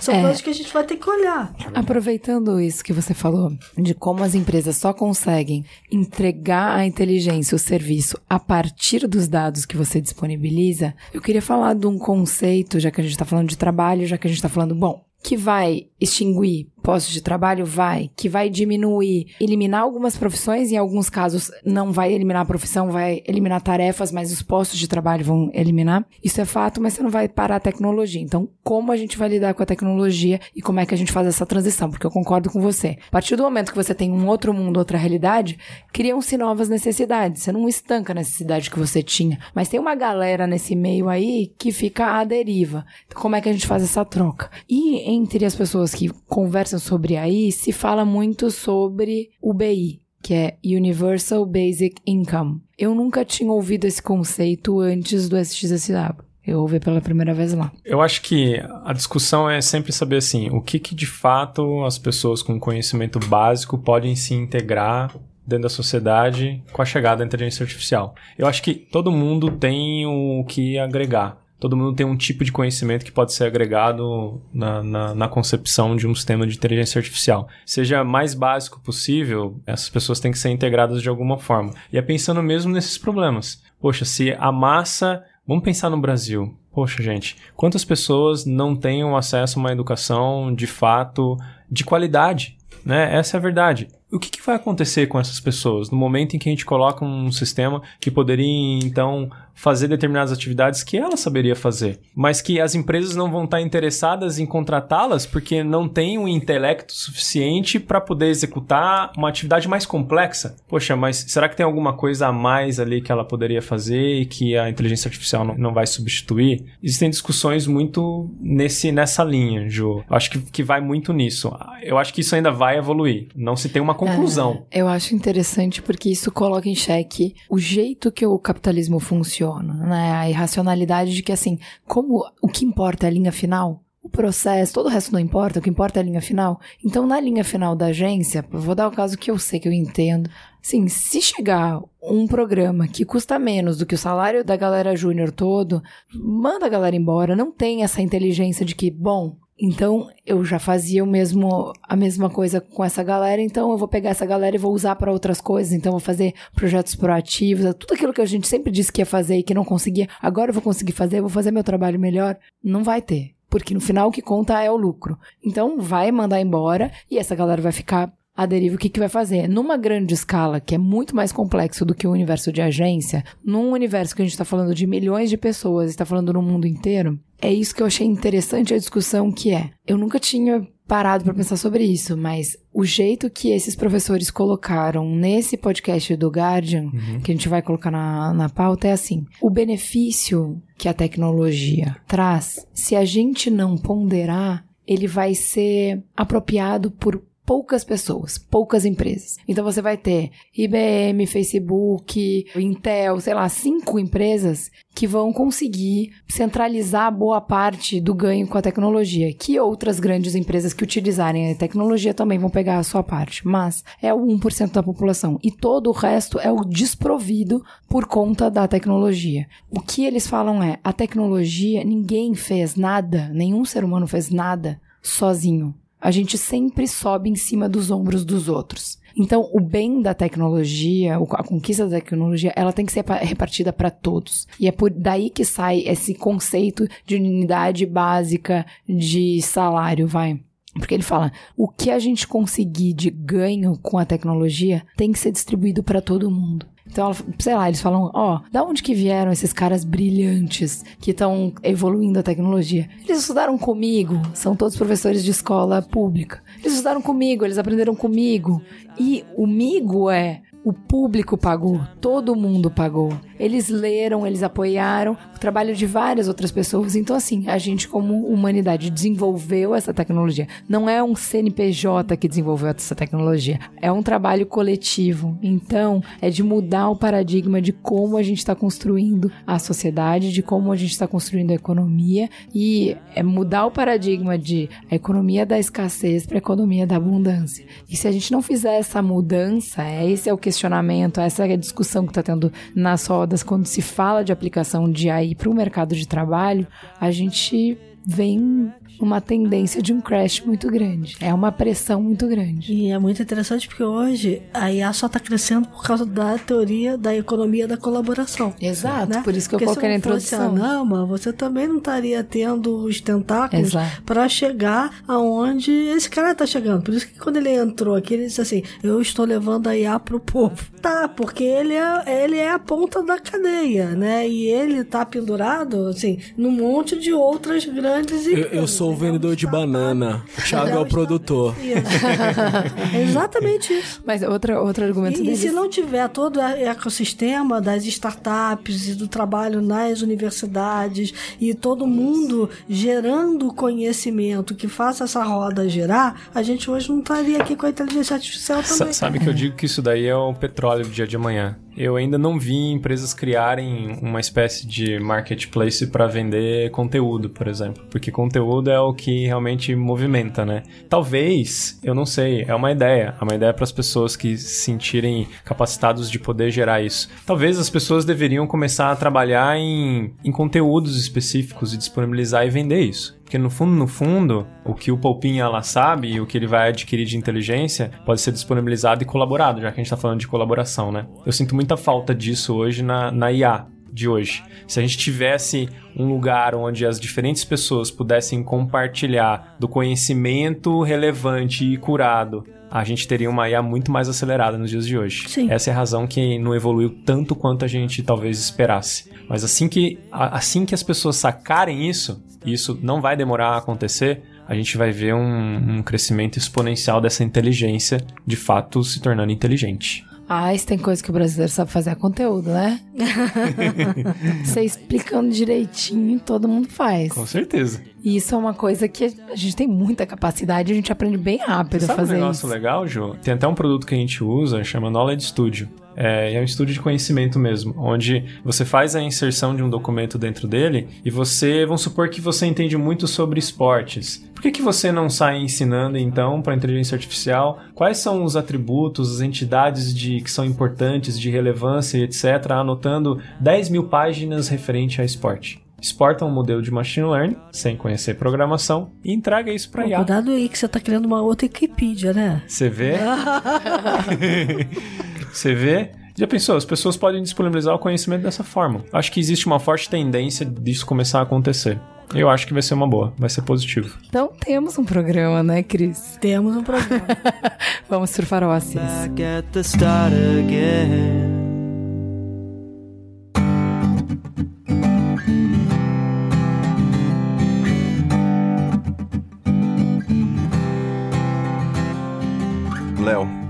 são É. coisas que a gente vai ter que olhar. Aproveitando isso que você falou, de como as empresas só conseguem entregar a inteligência, o serviço, a partir dos dados que você disponibiliza, eu queria falar de um conceito, já que a gente está falando de trabalho, já que a gente está falando, bom, que vai extinguir postos de trabalho? Vai. Que vai diminuir, eliminar algumas profissões, em alguns casos não vai eliminar a profissão, vai eliminar tarefas, mas os postos de trabalho vão eliminar. Isso é fato, mas você não vai parar a tecnologia. Então, como a gente vai lidar com a tecnologia e como é que a gente faz essa transição? Porque eu concordo com você. A partir do momento que você tem um outro mundo, outra realidade, criam-se novas necessidades. Você não estanca a necessidade que você tinha. Mas tem uma galera nesse meio aí que fica à deriva. Então, como é que a gente faz essa troca? E entre as pessoas que conversam sobre aí, se fala muito sobre o BI, que é Universal Basic Income. Eu nunca tinha ouvido esse conceito antes do SXSW. Eu ouvi pela primeira vez lá. Eu acho que a discussão é sempre saber assim, o que, que de fato as pessoas com conhecimento básico podem se integrar dentro da sociedade com a chegada da inteligência artificial. Eu acho que todo mundo tem o que agregar. Todo mundo tem um tipo de conhecimento que pode ser agregado na, na, na concepção de um sistema de inteligência artificial. Seja mais básico possível, essas pessoas têm que ser integradas de alguma forma. E é pensando mesmo nesses problemas. Poxa, se a massa Vamos pensar no Brasil. Poxa, gente, quantas pessoas não têm acesso a uma educação de fato de qualidade? Né? Essa é a verdade. O que, que vai acontecer com essas pessoas no momento em que a gente coloca um sistema que poderia, então, fazer determinadas atividades que ela saberia fazer, mas que as empresas não vão estar interessadas em contratá-las porque não têm um intelecto suficiente para poder executar uma atividade mais complexa? Poxa, mas será que tem alguma coisa a mais ali que ela poderia fazer e que a inteligência artificial não, não vai substituir? Existem discussões muito nesse, nessa linha, Ju. Eu acho que, que vai muito nisso. Eu acho que isso ainda vai evoluir. Não se tem uma conclusão. É, eu acho interessante porque isso coloca em xeque o jeito que o capitalismo funciona, né? A irracionalidade de que, assim, como o que importa é a linha final, o processo, todo o resto não importa, o que importa é a linha final. Então, na linha final da agência, vou dar o caso que eu sei, que eu entendo. Assim, se chegar um programa que custa menos do que o salário da galera júnior todo, manda a galera embora. Não tem essa inteligência de que, bom, Então, eu já fazia o mesmo, a mesma coisa com essa galera, então eu vou pegar essa galera e vou usar para outras coisas. Então, vou fazer projetos proativos, tudo aquilo que a gente sempre disse que ia fazer e que não conseguia, agora eu vou conseguir fazer, vou fazer meu trabalho melhor. Não vai ter. Porque no final o que conta é o lucro. Então, vai mandar embora e essa galera vai ficar a deriva o que, que vai fazer? Numa grande escala, que é muito mais complexo do que o universo de agência, num universo que a gente está falando de milhões de pessoas, está falando no mundo inteiro, é isso que eu achei interessante a discussão que é. Eu nunca tinha parado para pensar sobre isso, mas o jeito que esses professores colocaram nesse podcast do Guardian, uhum. que a gente vai colocar na, na pauta, é assim: o benefício que a tecnologia traz, se a gente não ponderar, ele vai ser apropriado por poucas pessoas, poucas empresas. Então você vai ter IBM, Facebook, Intel, sei lá, cinco empresas que vão conseguir centralizar boa parte do ganho com a tecnologia, que outras grandes empresas que utilizarem a tecnologia também vão pegar a sua parte, mas é o 1% da população e todo o resto é o desprovido por conta da tecnologia. O que eles falam é, a tecnologia, ninguém fez nada, nenhum ser humano fez nada sozinho. A gente sempre sobe em cima dos ombros dos outros. Então, o bem da tecnologia, a conquista da tecnologia, ela tem que ser repartida para todos. E é por daí que sai esse conceito de unidade básica de salário, vai. Porque ele fala: o que a gente conseguir de ganho com a tecnologia tem que ser distribuído para todo mundo. Então, sei lá, eles falam, ó, oh, da onde que vieram esses caras brilhantes que estão evoluindo a tecnologia? Eles estudaram comigo, são todos professores de escola pública. Eles estudaram comigo, eles aprenderam comigo. E o migo é o público pagou, todo mundo pagou. Eles leram, eles apoiaram o trabalho de várias outras pessoas. Então, assim, a gente, como humanidade, desenvolveu essa tecnologia. Não é um CNPJ que desenvolveu essa tecnologia, é um trabalho coletivo. Então, é de mudar o paradigma de como a gente está construindo a sociedade, de como a gente está construindo a economia e é mudar o paradigma de a economia da escassez para a economia da abundância. E se a gente não fizer essa mudança, é esse é o questionamento, essa é a discussão que está tendo nas rodas. Quando se fala de aplicação de AI para o mercado de trabalho, a gente vem uma tendência de um crash muito grande. É uma pressão muito grande. E é muito interessante porque hoje a IA só está crescendo por causa da teoria da economia da colaboração. Exato, né? por isso que eu coloquei na introdução. Não, mas você também não estaria tendo os tentáculos para chegar aonde esse cara está chegando. Por isso que quando ele entrou aqui, ele disse assim: Eu estou levando a IA pro povo. Tá, porque ele é, ele é a ponta da cadeia, né? E ele tá pendurado, assim, num monte de outras grandes eu, eu sou o vendedor de banana. O Thiago é o produtor. é exatamente isso. Mas outra, outro argumento E, e se não tiver todo o ecossistema das startups e do trabalho nas universidades e todo mundo gerando conhecimento que faça essa roda girar, a gente hoje não estaria aqui com a inteligência artificial também. S sabe que eu digo que isso daí é o petróleo do dia de amanhã eu ainda não vi empresas criarem uma espécie de marketplace para vender conteúdo, por exemplo, porque conteúdo é o que realmente movimenta, né? Talvez, eu não sei, é uma ideia, é uma ideia para as pessoas que se sentirem capacitados de poder gerar isso. Talvez as pessoas deveriam começar a trabalhar em, em conteúdos específicos e disponibilizar e vender isso. Porque no fundo, no fundo, o que o Poupinha lá sabe e o que ele vai adquirir de inteligência pode ser disponibilizado e colaborado, já que a gente está falando de colaboração, né? Eu sinto muita falta disso hoje na, na IA de hoje. Se a gente tivesse um lugar onde as diferentes pessoas pudessem compartilhar do conhecimento relevante e curado, a gente teria uma IA muito mais acelerada nos dias de hoje. Sim. Essa é a razão que não evoluiu tanto quanto a gente talvez esperasse. Mas assim que, assim que as pessoas sacarem isso, e isso não vai demorar a acontecer, a gente vai ver um, um crescimento exponencial dessa inteligência de fato se tornando inteligente. Ah, isso tem coisa que o brasileiro sabe fazer é conteúdo, né? Você explicando direitinho, todo mundo faz. Com certeza. E isso é uma coisa que a gente tem muita capacidade, a gente aprende bem rápido Sabe a fazer um negócio isso. legal, Ju? Tem até um produto que a gente usa, chama Knowledge Studio. É, é um estudo de conhecimento mesmo, onde você faz a inserção de um documento dentro dele e você, vamos supor que você entende muito sobre esportes. Por que, que você não sai ensinando então para a inteligência artificial quais são os atributos, as entidades de, que são importantes, de relevância, etc., anotando 10 mil páginas referente a esporte? Exporta um modelo de machine learning, sem conhecer programação, e entrega isso para IA. cuidado aí que você tá criando uma outra Wikipedia, né? Você vê? Você vê? Já pensou? As pessoas podem disponibilizar o conhecimento dessa forma. Acho que existe uma forte tendência disso começar a acontecer. Eu acho que vai ser uma boa, vai ser positivo. Então temos um programa, né, Cris? Temos um programa. Vamos surfar o Oasis. back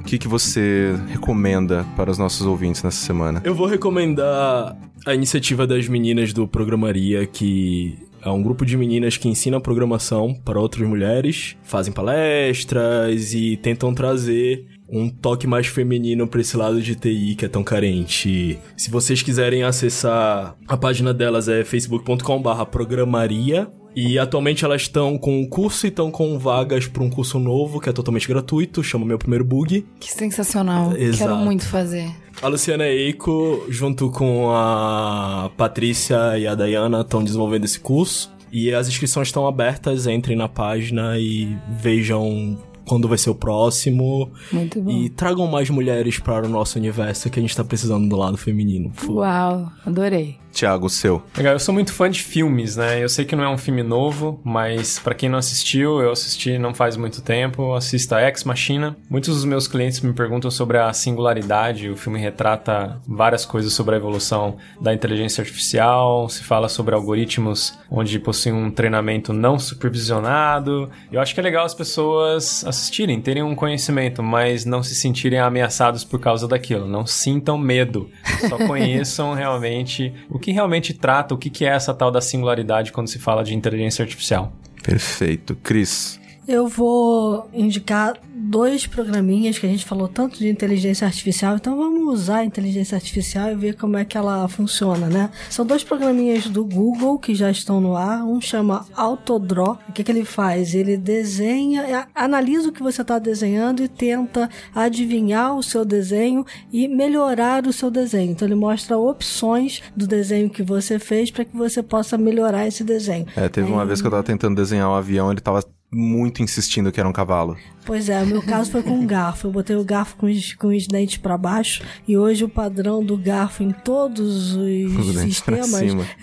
que, que você recomenda para os nossos ouvintes nessa semana? Eu vou recomendar a iniciativa das meninas do Programaria, que é um grupo de meninas que ensina programação para outras mulheres, fazem palestras e tentam trazer um toque mais feminino para esse lado de TI que é tão carente. Se vocês quiserem acessar a página delas é facebook.com/programaria e atualmente elas estão com um curso e estão com vagas para um curso novo que é totalmente gratuito, chama Meu Primeiro Bug. Que sensacional. Exato. Quero muito fazer. A Luciana Eiko, junto com a Patrícia e a Dayana, estão desenvolvendo esse curso. E as inscrições estão abertas, entrem na página e vejam quando vai ser o próximo. Muito bom. E tragam mais mulheres para o nosso universo que a gente tá precisando do lado feminino. Uau, adorei. Tiago, o seu. Legal, eu sou muito fã de filmes, né? Eu sei que não é um filme novo, mas pra quem não assistiu, eu assisti não faz muito tempo, assista Ex Machina. Muitos dos meus clientes me perguntam sobre a singularidade, o filme retrata várias coisas sobre a evolução da inteligência artificial, se fala sobre algoritmos onde possuem um treinamento não supervisionado. Eu acho que é legal as pessoas assistirem, terem um conhecimento, mas não se sentirem ameaçados por causa daquilo, não sintam medo, só conheçam realmente o que realmente trata, o que que é essa tal da singularidade quando se fala de inteligência artificial. Perfeito. Cris, Eu vou indicar dois programinhas que a gente falou tanto de inteligência artificial, então vamos usar a inteligência artificial e ver como é que ela funciona, né? São dois programinhas do Google que já estão no ar. Um chama Autodraw. O que, que ele faz? Ele desenha, a- analisa o que você está desenhando e tenta adivinhar o seu desenho e melhorar o seu desenho. Então ele mostra opções do desenho que você fez para que você possa melhorar esse desenho. é, teve uma vez que eu tava tentando desenhar um avião, ele tava muito insistindo que era um cavalo. Pois é, o meu caso foi com um garfo. Eu botei o garfo com os, com os dentes para baixo e hoje o padrão do garfo em todos os Os sistemas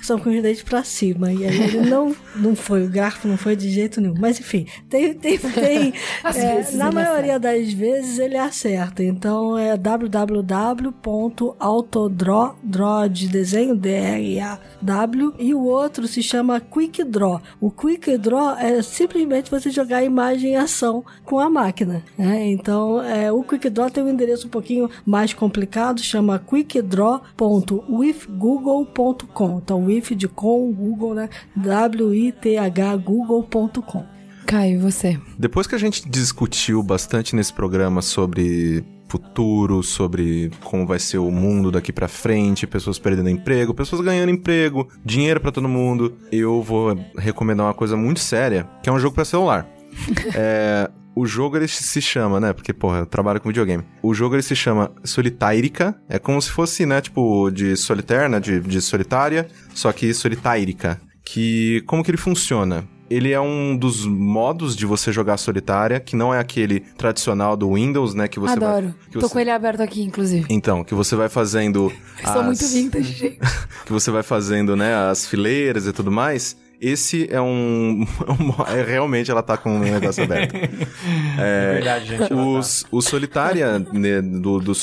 são com os dentes para cima. E aí ele não, não foi, o garfo não foi de jeito nenhum. Mas enfim, tem. tem, tem é, na maioria das vezes ele acerta. Então é www.autodraw, draw de desenho, D-R-A-W, e o outro se chama Quick Draw. O Quick Draw é simplesmente você jogar a imagem em ação com a máquina. né? Então, é, o Quick Draw tem um endereço um pouquinho mais complicado, chama quickdraw.withgoogle.com. Então, with de com, Google, né? W-I-T-H, google.com. Caio, e você? Depois que a gente discutiu bastante nesse programa sobre futuro, sobre como vai ser o mundo daqui pra frente, pessoas perdendo emprego, pessoas ganhando emprego, dinheiro pra todo mundo, eu vou recomendar uma coisa muito séria, que é um jogo pra celular. é, o jogo ele se chama, né? Porque, porra, eu trabalho com videogame. O jogo ele se chama Solitárica. É como se fosse, né? Tipo, de solitaire, né? De, de solitária. Só que solitárica. Que. Como que ele funciona? Ele é um dos modos de você jogar solitária, que não é aquele tradicional do Windows, né? Que você Adoro. Vai, que Tô você- com ele aberto aqui, inclusive. Então, que você vai fazendo. Sou as- muito vintage, gente. que você vai fazendo, né, as fileiras e tudo mais. Esse é um. um- é, realmente ela tá com o negócio aberto. É verdade, gente. ela tá- Os, o Solitária, né, do, do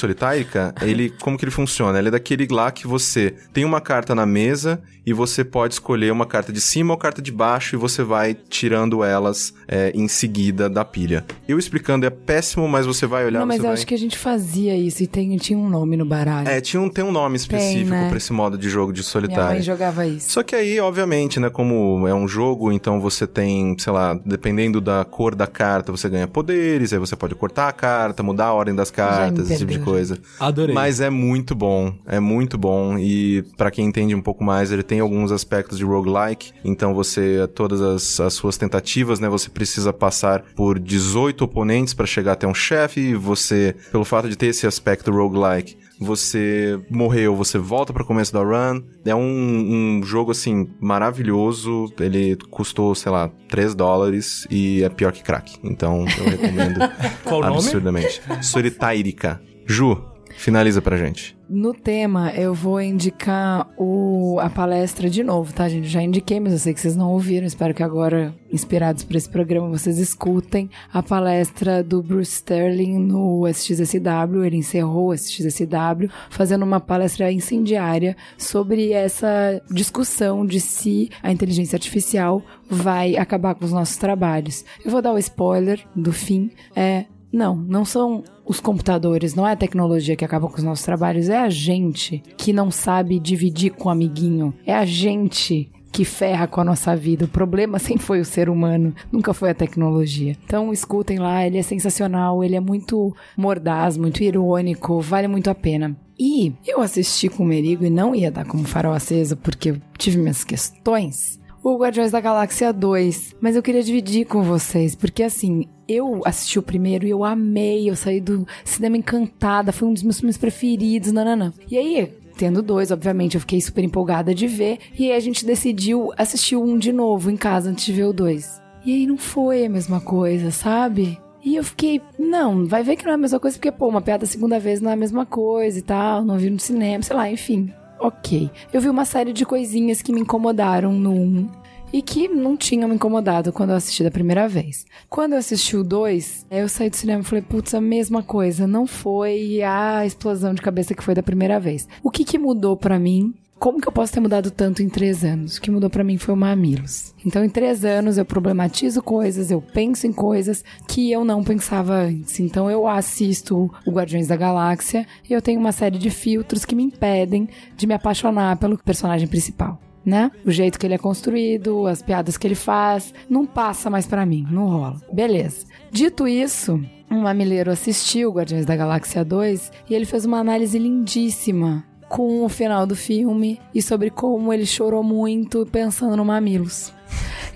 ele, como que ele funciona? Ele é daquele lá que você tem uma carta na mesa e você pode escolher uma carta de cima ou carta de baixo e você vai tirando elas é, em seguida da pilha. Eu explicando é péssimo, mas você vai olhar Não, mas eu vai... acho que a gente fazia isso e tem, tinha um nome no baralho. É, tinha um, tem um nome específico né? pra esse modo de jogo de Minha solitário. mãe jogava isso. Só que aí, obviamente, né, como é um jogo, então você tem, sei lá, dependendo da cor da carta, você ganha poderes, aí você pode cortar a carta, mudar a ordem das cartas, esse tipo de coisa. Adorei. Mas é muito bom, é muito bom e pra quem entende um pouco mais, ele tem alguns aspectos de roguelike, então você todas as, as suas tentativas, né, você precisa passar por 18 oponentes pra chegar até um chefe, e você, pelo fato de ter esse aspecto roguelike, você morreu, você volta para o começo da run. É um, um jogo, assim, maravilhoso. Ele custou, sei lá, 3 dólares e é pior que crack. Então, eu recomendo absurdamente. Solitairica. Ju, finaliza pra gente. No tema, eu vou indicar o, a palestra de novo, tá, gente? Já indiquei, mas eu sei que vocês não ouviram. Espero que agora, inspirados por esse programa, vocês escutem a palestra do Bruce Sterling no SXSW. Ele encerrou o SXSW fazendo uma palestra incendiária sobre essa discussão de se a inteligência artificial vai acabar com os nossos trabalhos. Eu vou dar o spoiler do fim. É, não, não são os computadores, não é a tecnologia que acaba com os nossos trabalhos, é a gente que não sabe dividir com o amiguinho. É a gente que ferra com a nossa vida. O problema sempre foi o ser humano, nunca foi a tecnologia. Então escutem lá, ele é sensacional, ele é muito mordaz, muito irônico, vale muito a pena. E eu assisti com o Merigo e não ia dar como farol aceso porque eu tive minhas questões o Guardiões da Galáxia 2. Mas eu queria dividir com vocês, porque assim, eu assisti o primeiro e eu amei, eu saí do cinema encantada, foi um dos meus filmes preferidos, nananã. E aí, tendo dois, obviamente, eu fiquei super empolgada de ver, e aí a gente decidiu assistir um de novo em casa antes de ver o dois. E aí não foi a mesma coisa, sabe? E eu fiquei, não, vai ver que não é a mesma coisa, porque, pô, uma piada segunda vez não é a mesma coisa e tal, não vi no cinema, sei lá, enfim ok. Eu vi uma série de coisinhas que me incomodaram no 1 e que não tinham me incomodado quando eu assisti da primeira vez. Quando eu assisti o 2, eu saí do cinema e falei, putz, a mesma coisa. Não foi a explosão de cabeça que foi da primeira vez. O que, que mudou para mim como que eu posso ter mudado tanto em três anos? O que mudou para mim foi o Mamilos. Então, em três anos, eu problematizo coisas, eu penso em coisas que eu não pensava antes. Então, eu assisto o Guardiões da Galáxia e eu tenho uma série de filtros que me impedem de me apaixonar pelo personagem principal. Né? O jeito que ele é construído, as piadas que ele faz, não passa mais para mim, não rola. Beleza. Dito isso, um mamileiro assistiu Guardiões da Galáxia 2 e ele fez uma análise lindíssima com o final do filme e sobre como ele chorou muito pensando no Mamilos.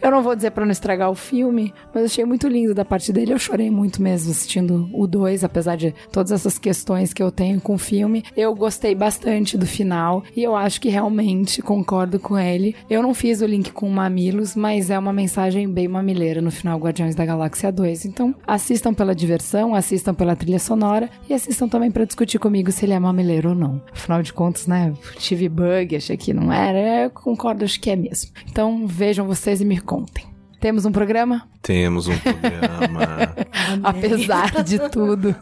Eu não vou dizer para não estragar o filme, mas achei muito lindo da parte dele. Eu chorei muito mesmo assistindo o 2, apesar de todas essas questões que eu tenho com o filme. Eu gostei bastante do final e eu acho que realmente concordo com ele. Eu não fiz o link com Mamilos, mas é uma mensagem bem mamileira no final Guardiões da Galáxia 2. Então, assistam pela diversão, assistam pela trilha sonora e assistam também para discutir comigo se ele é mamileiro ou não. Afinal de contas, né, tive bug, achei que não era. Eu concordo, acho que é mesmo. Então, vejam vocês e me contem. Temos um programa? Temos um programa. Apesar de tudo,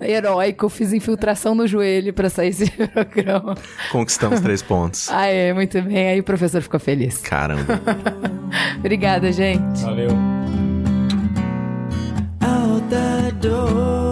heróico, fiz infiltração no joelho pra sair esse programa. Conquistamos três pontos. Ah, é, muito bem. Aí o professor ficou feliz. Caramba. Obrigada, gente. Valeu. out that door.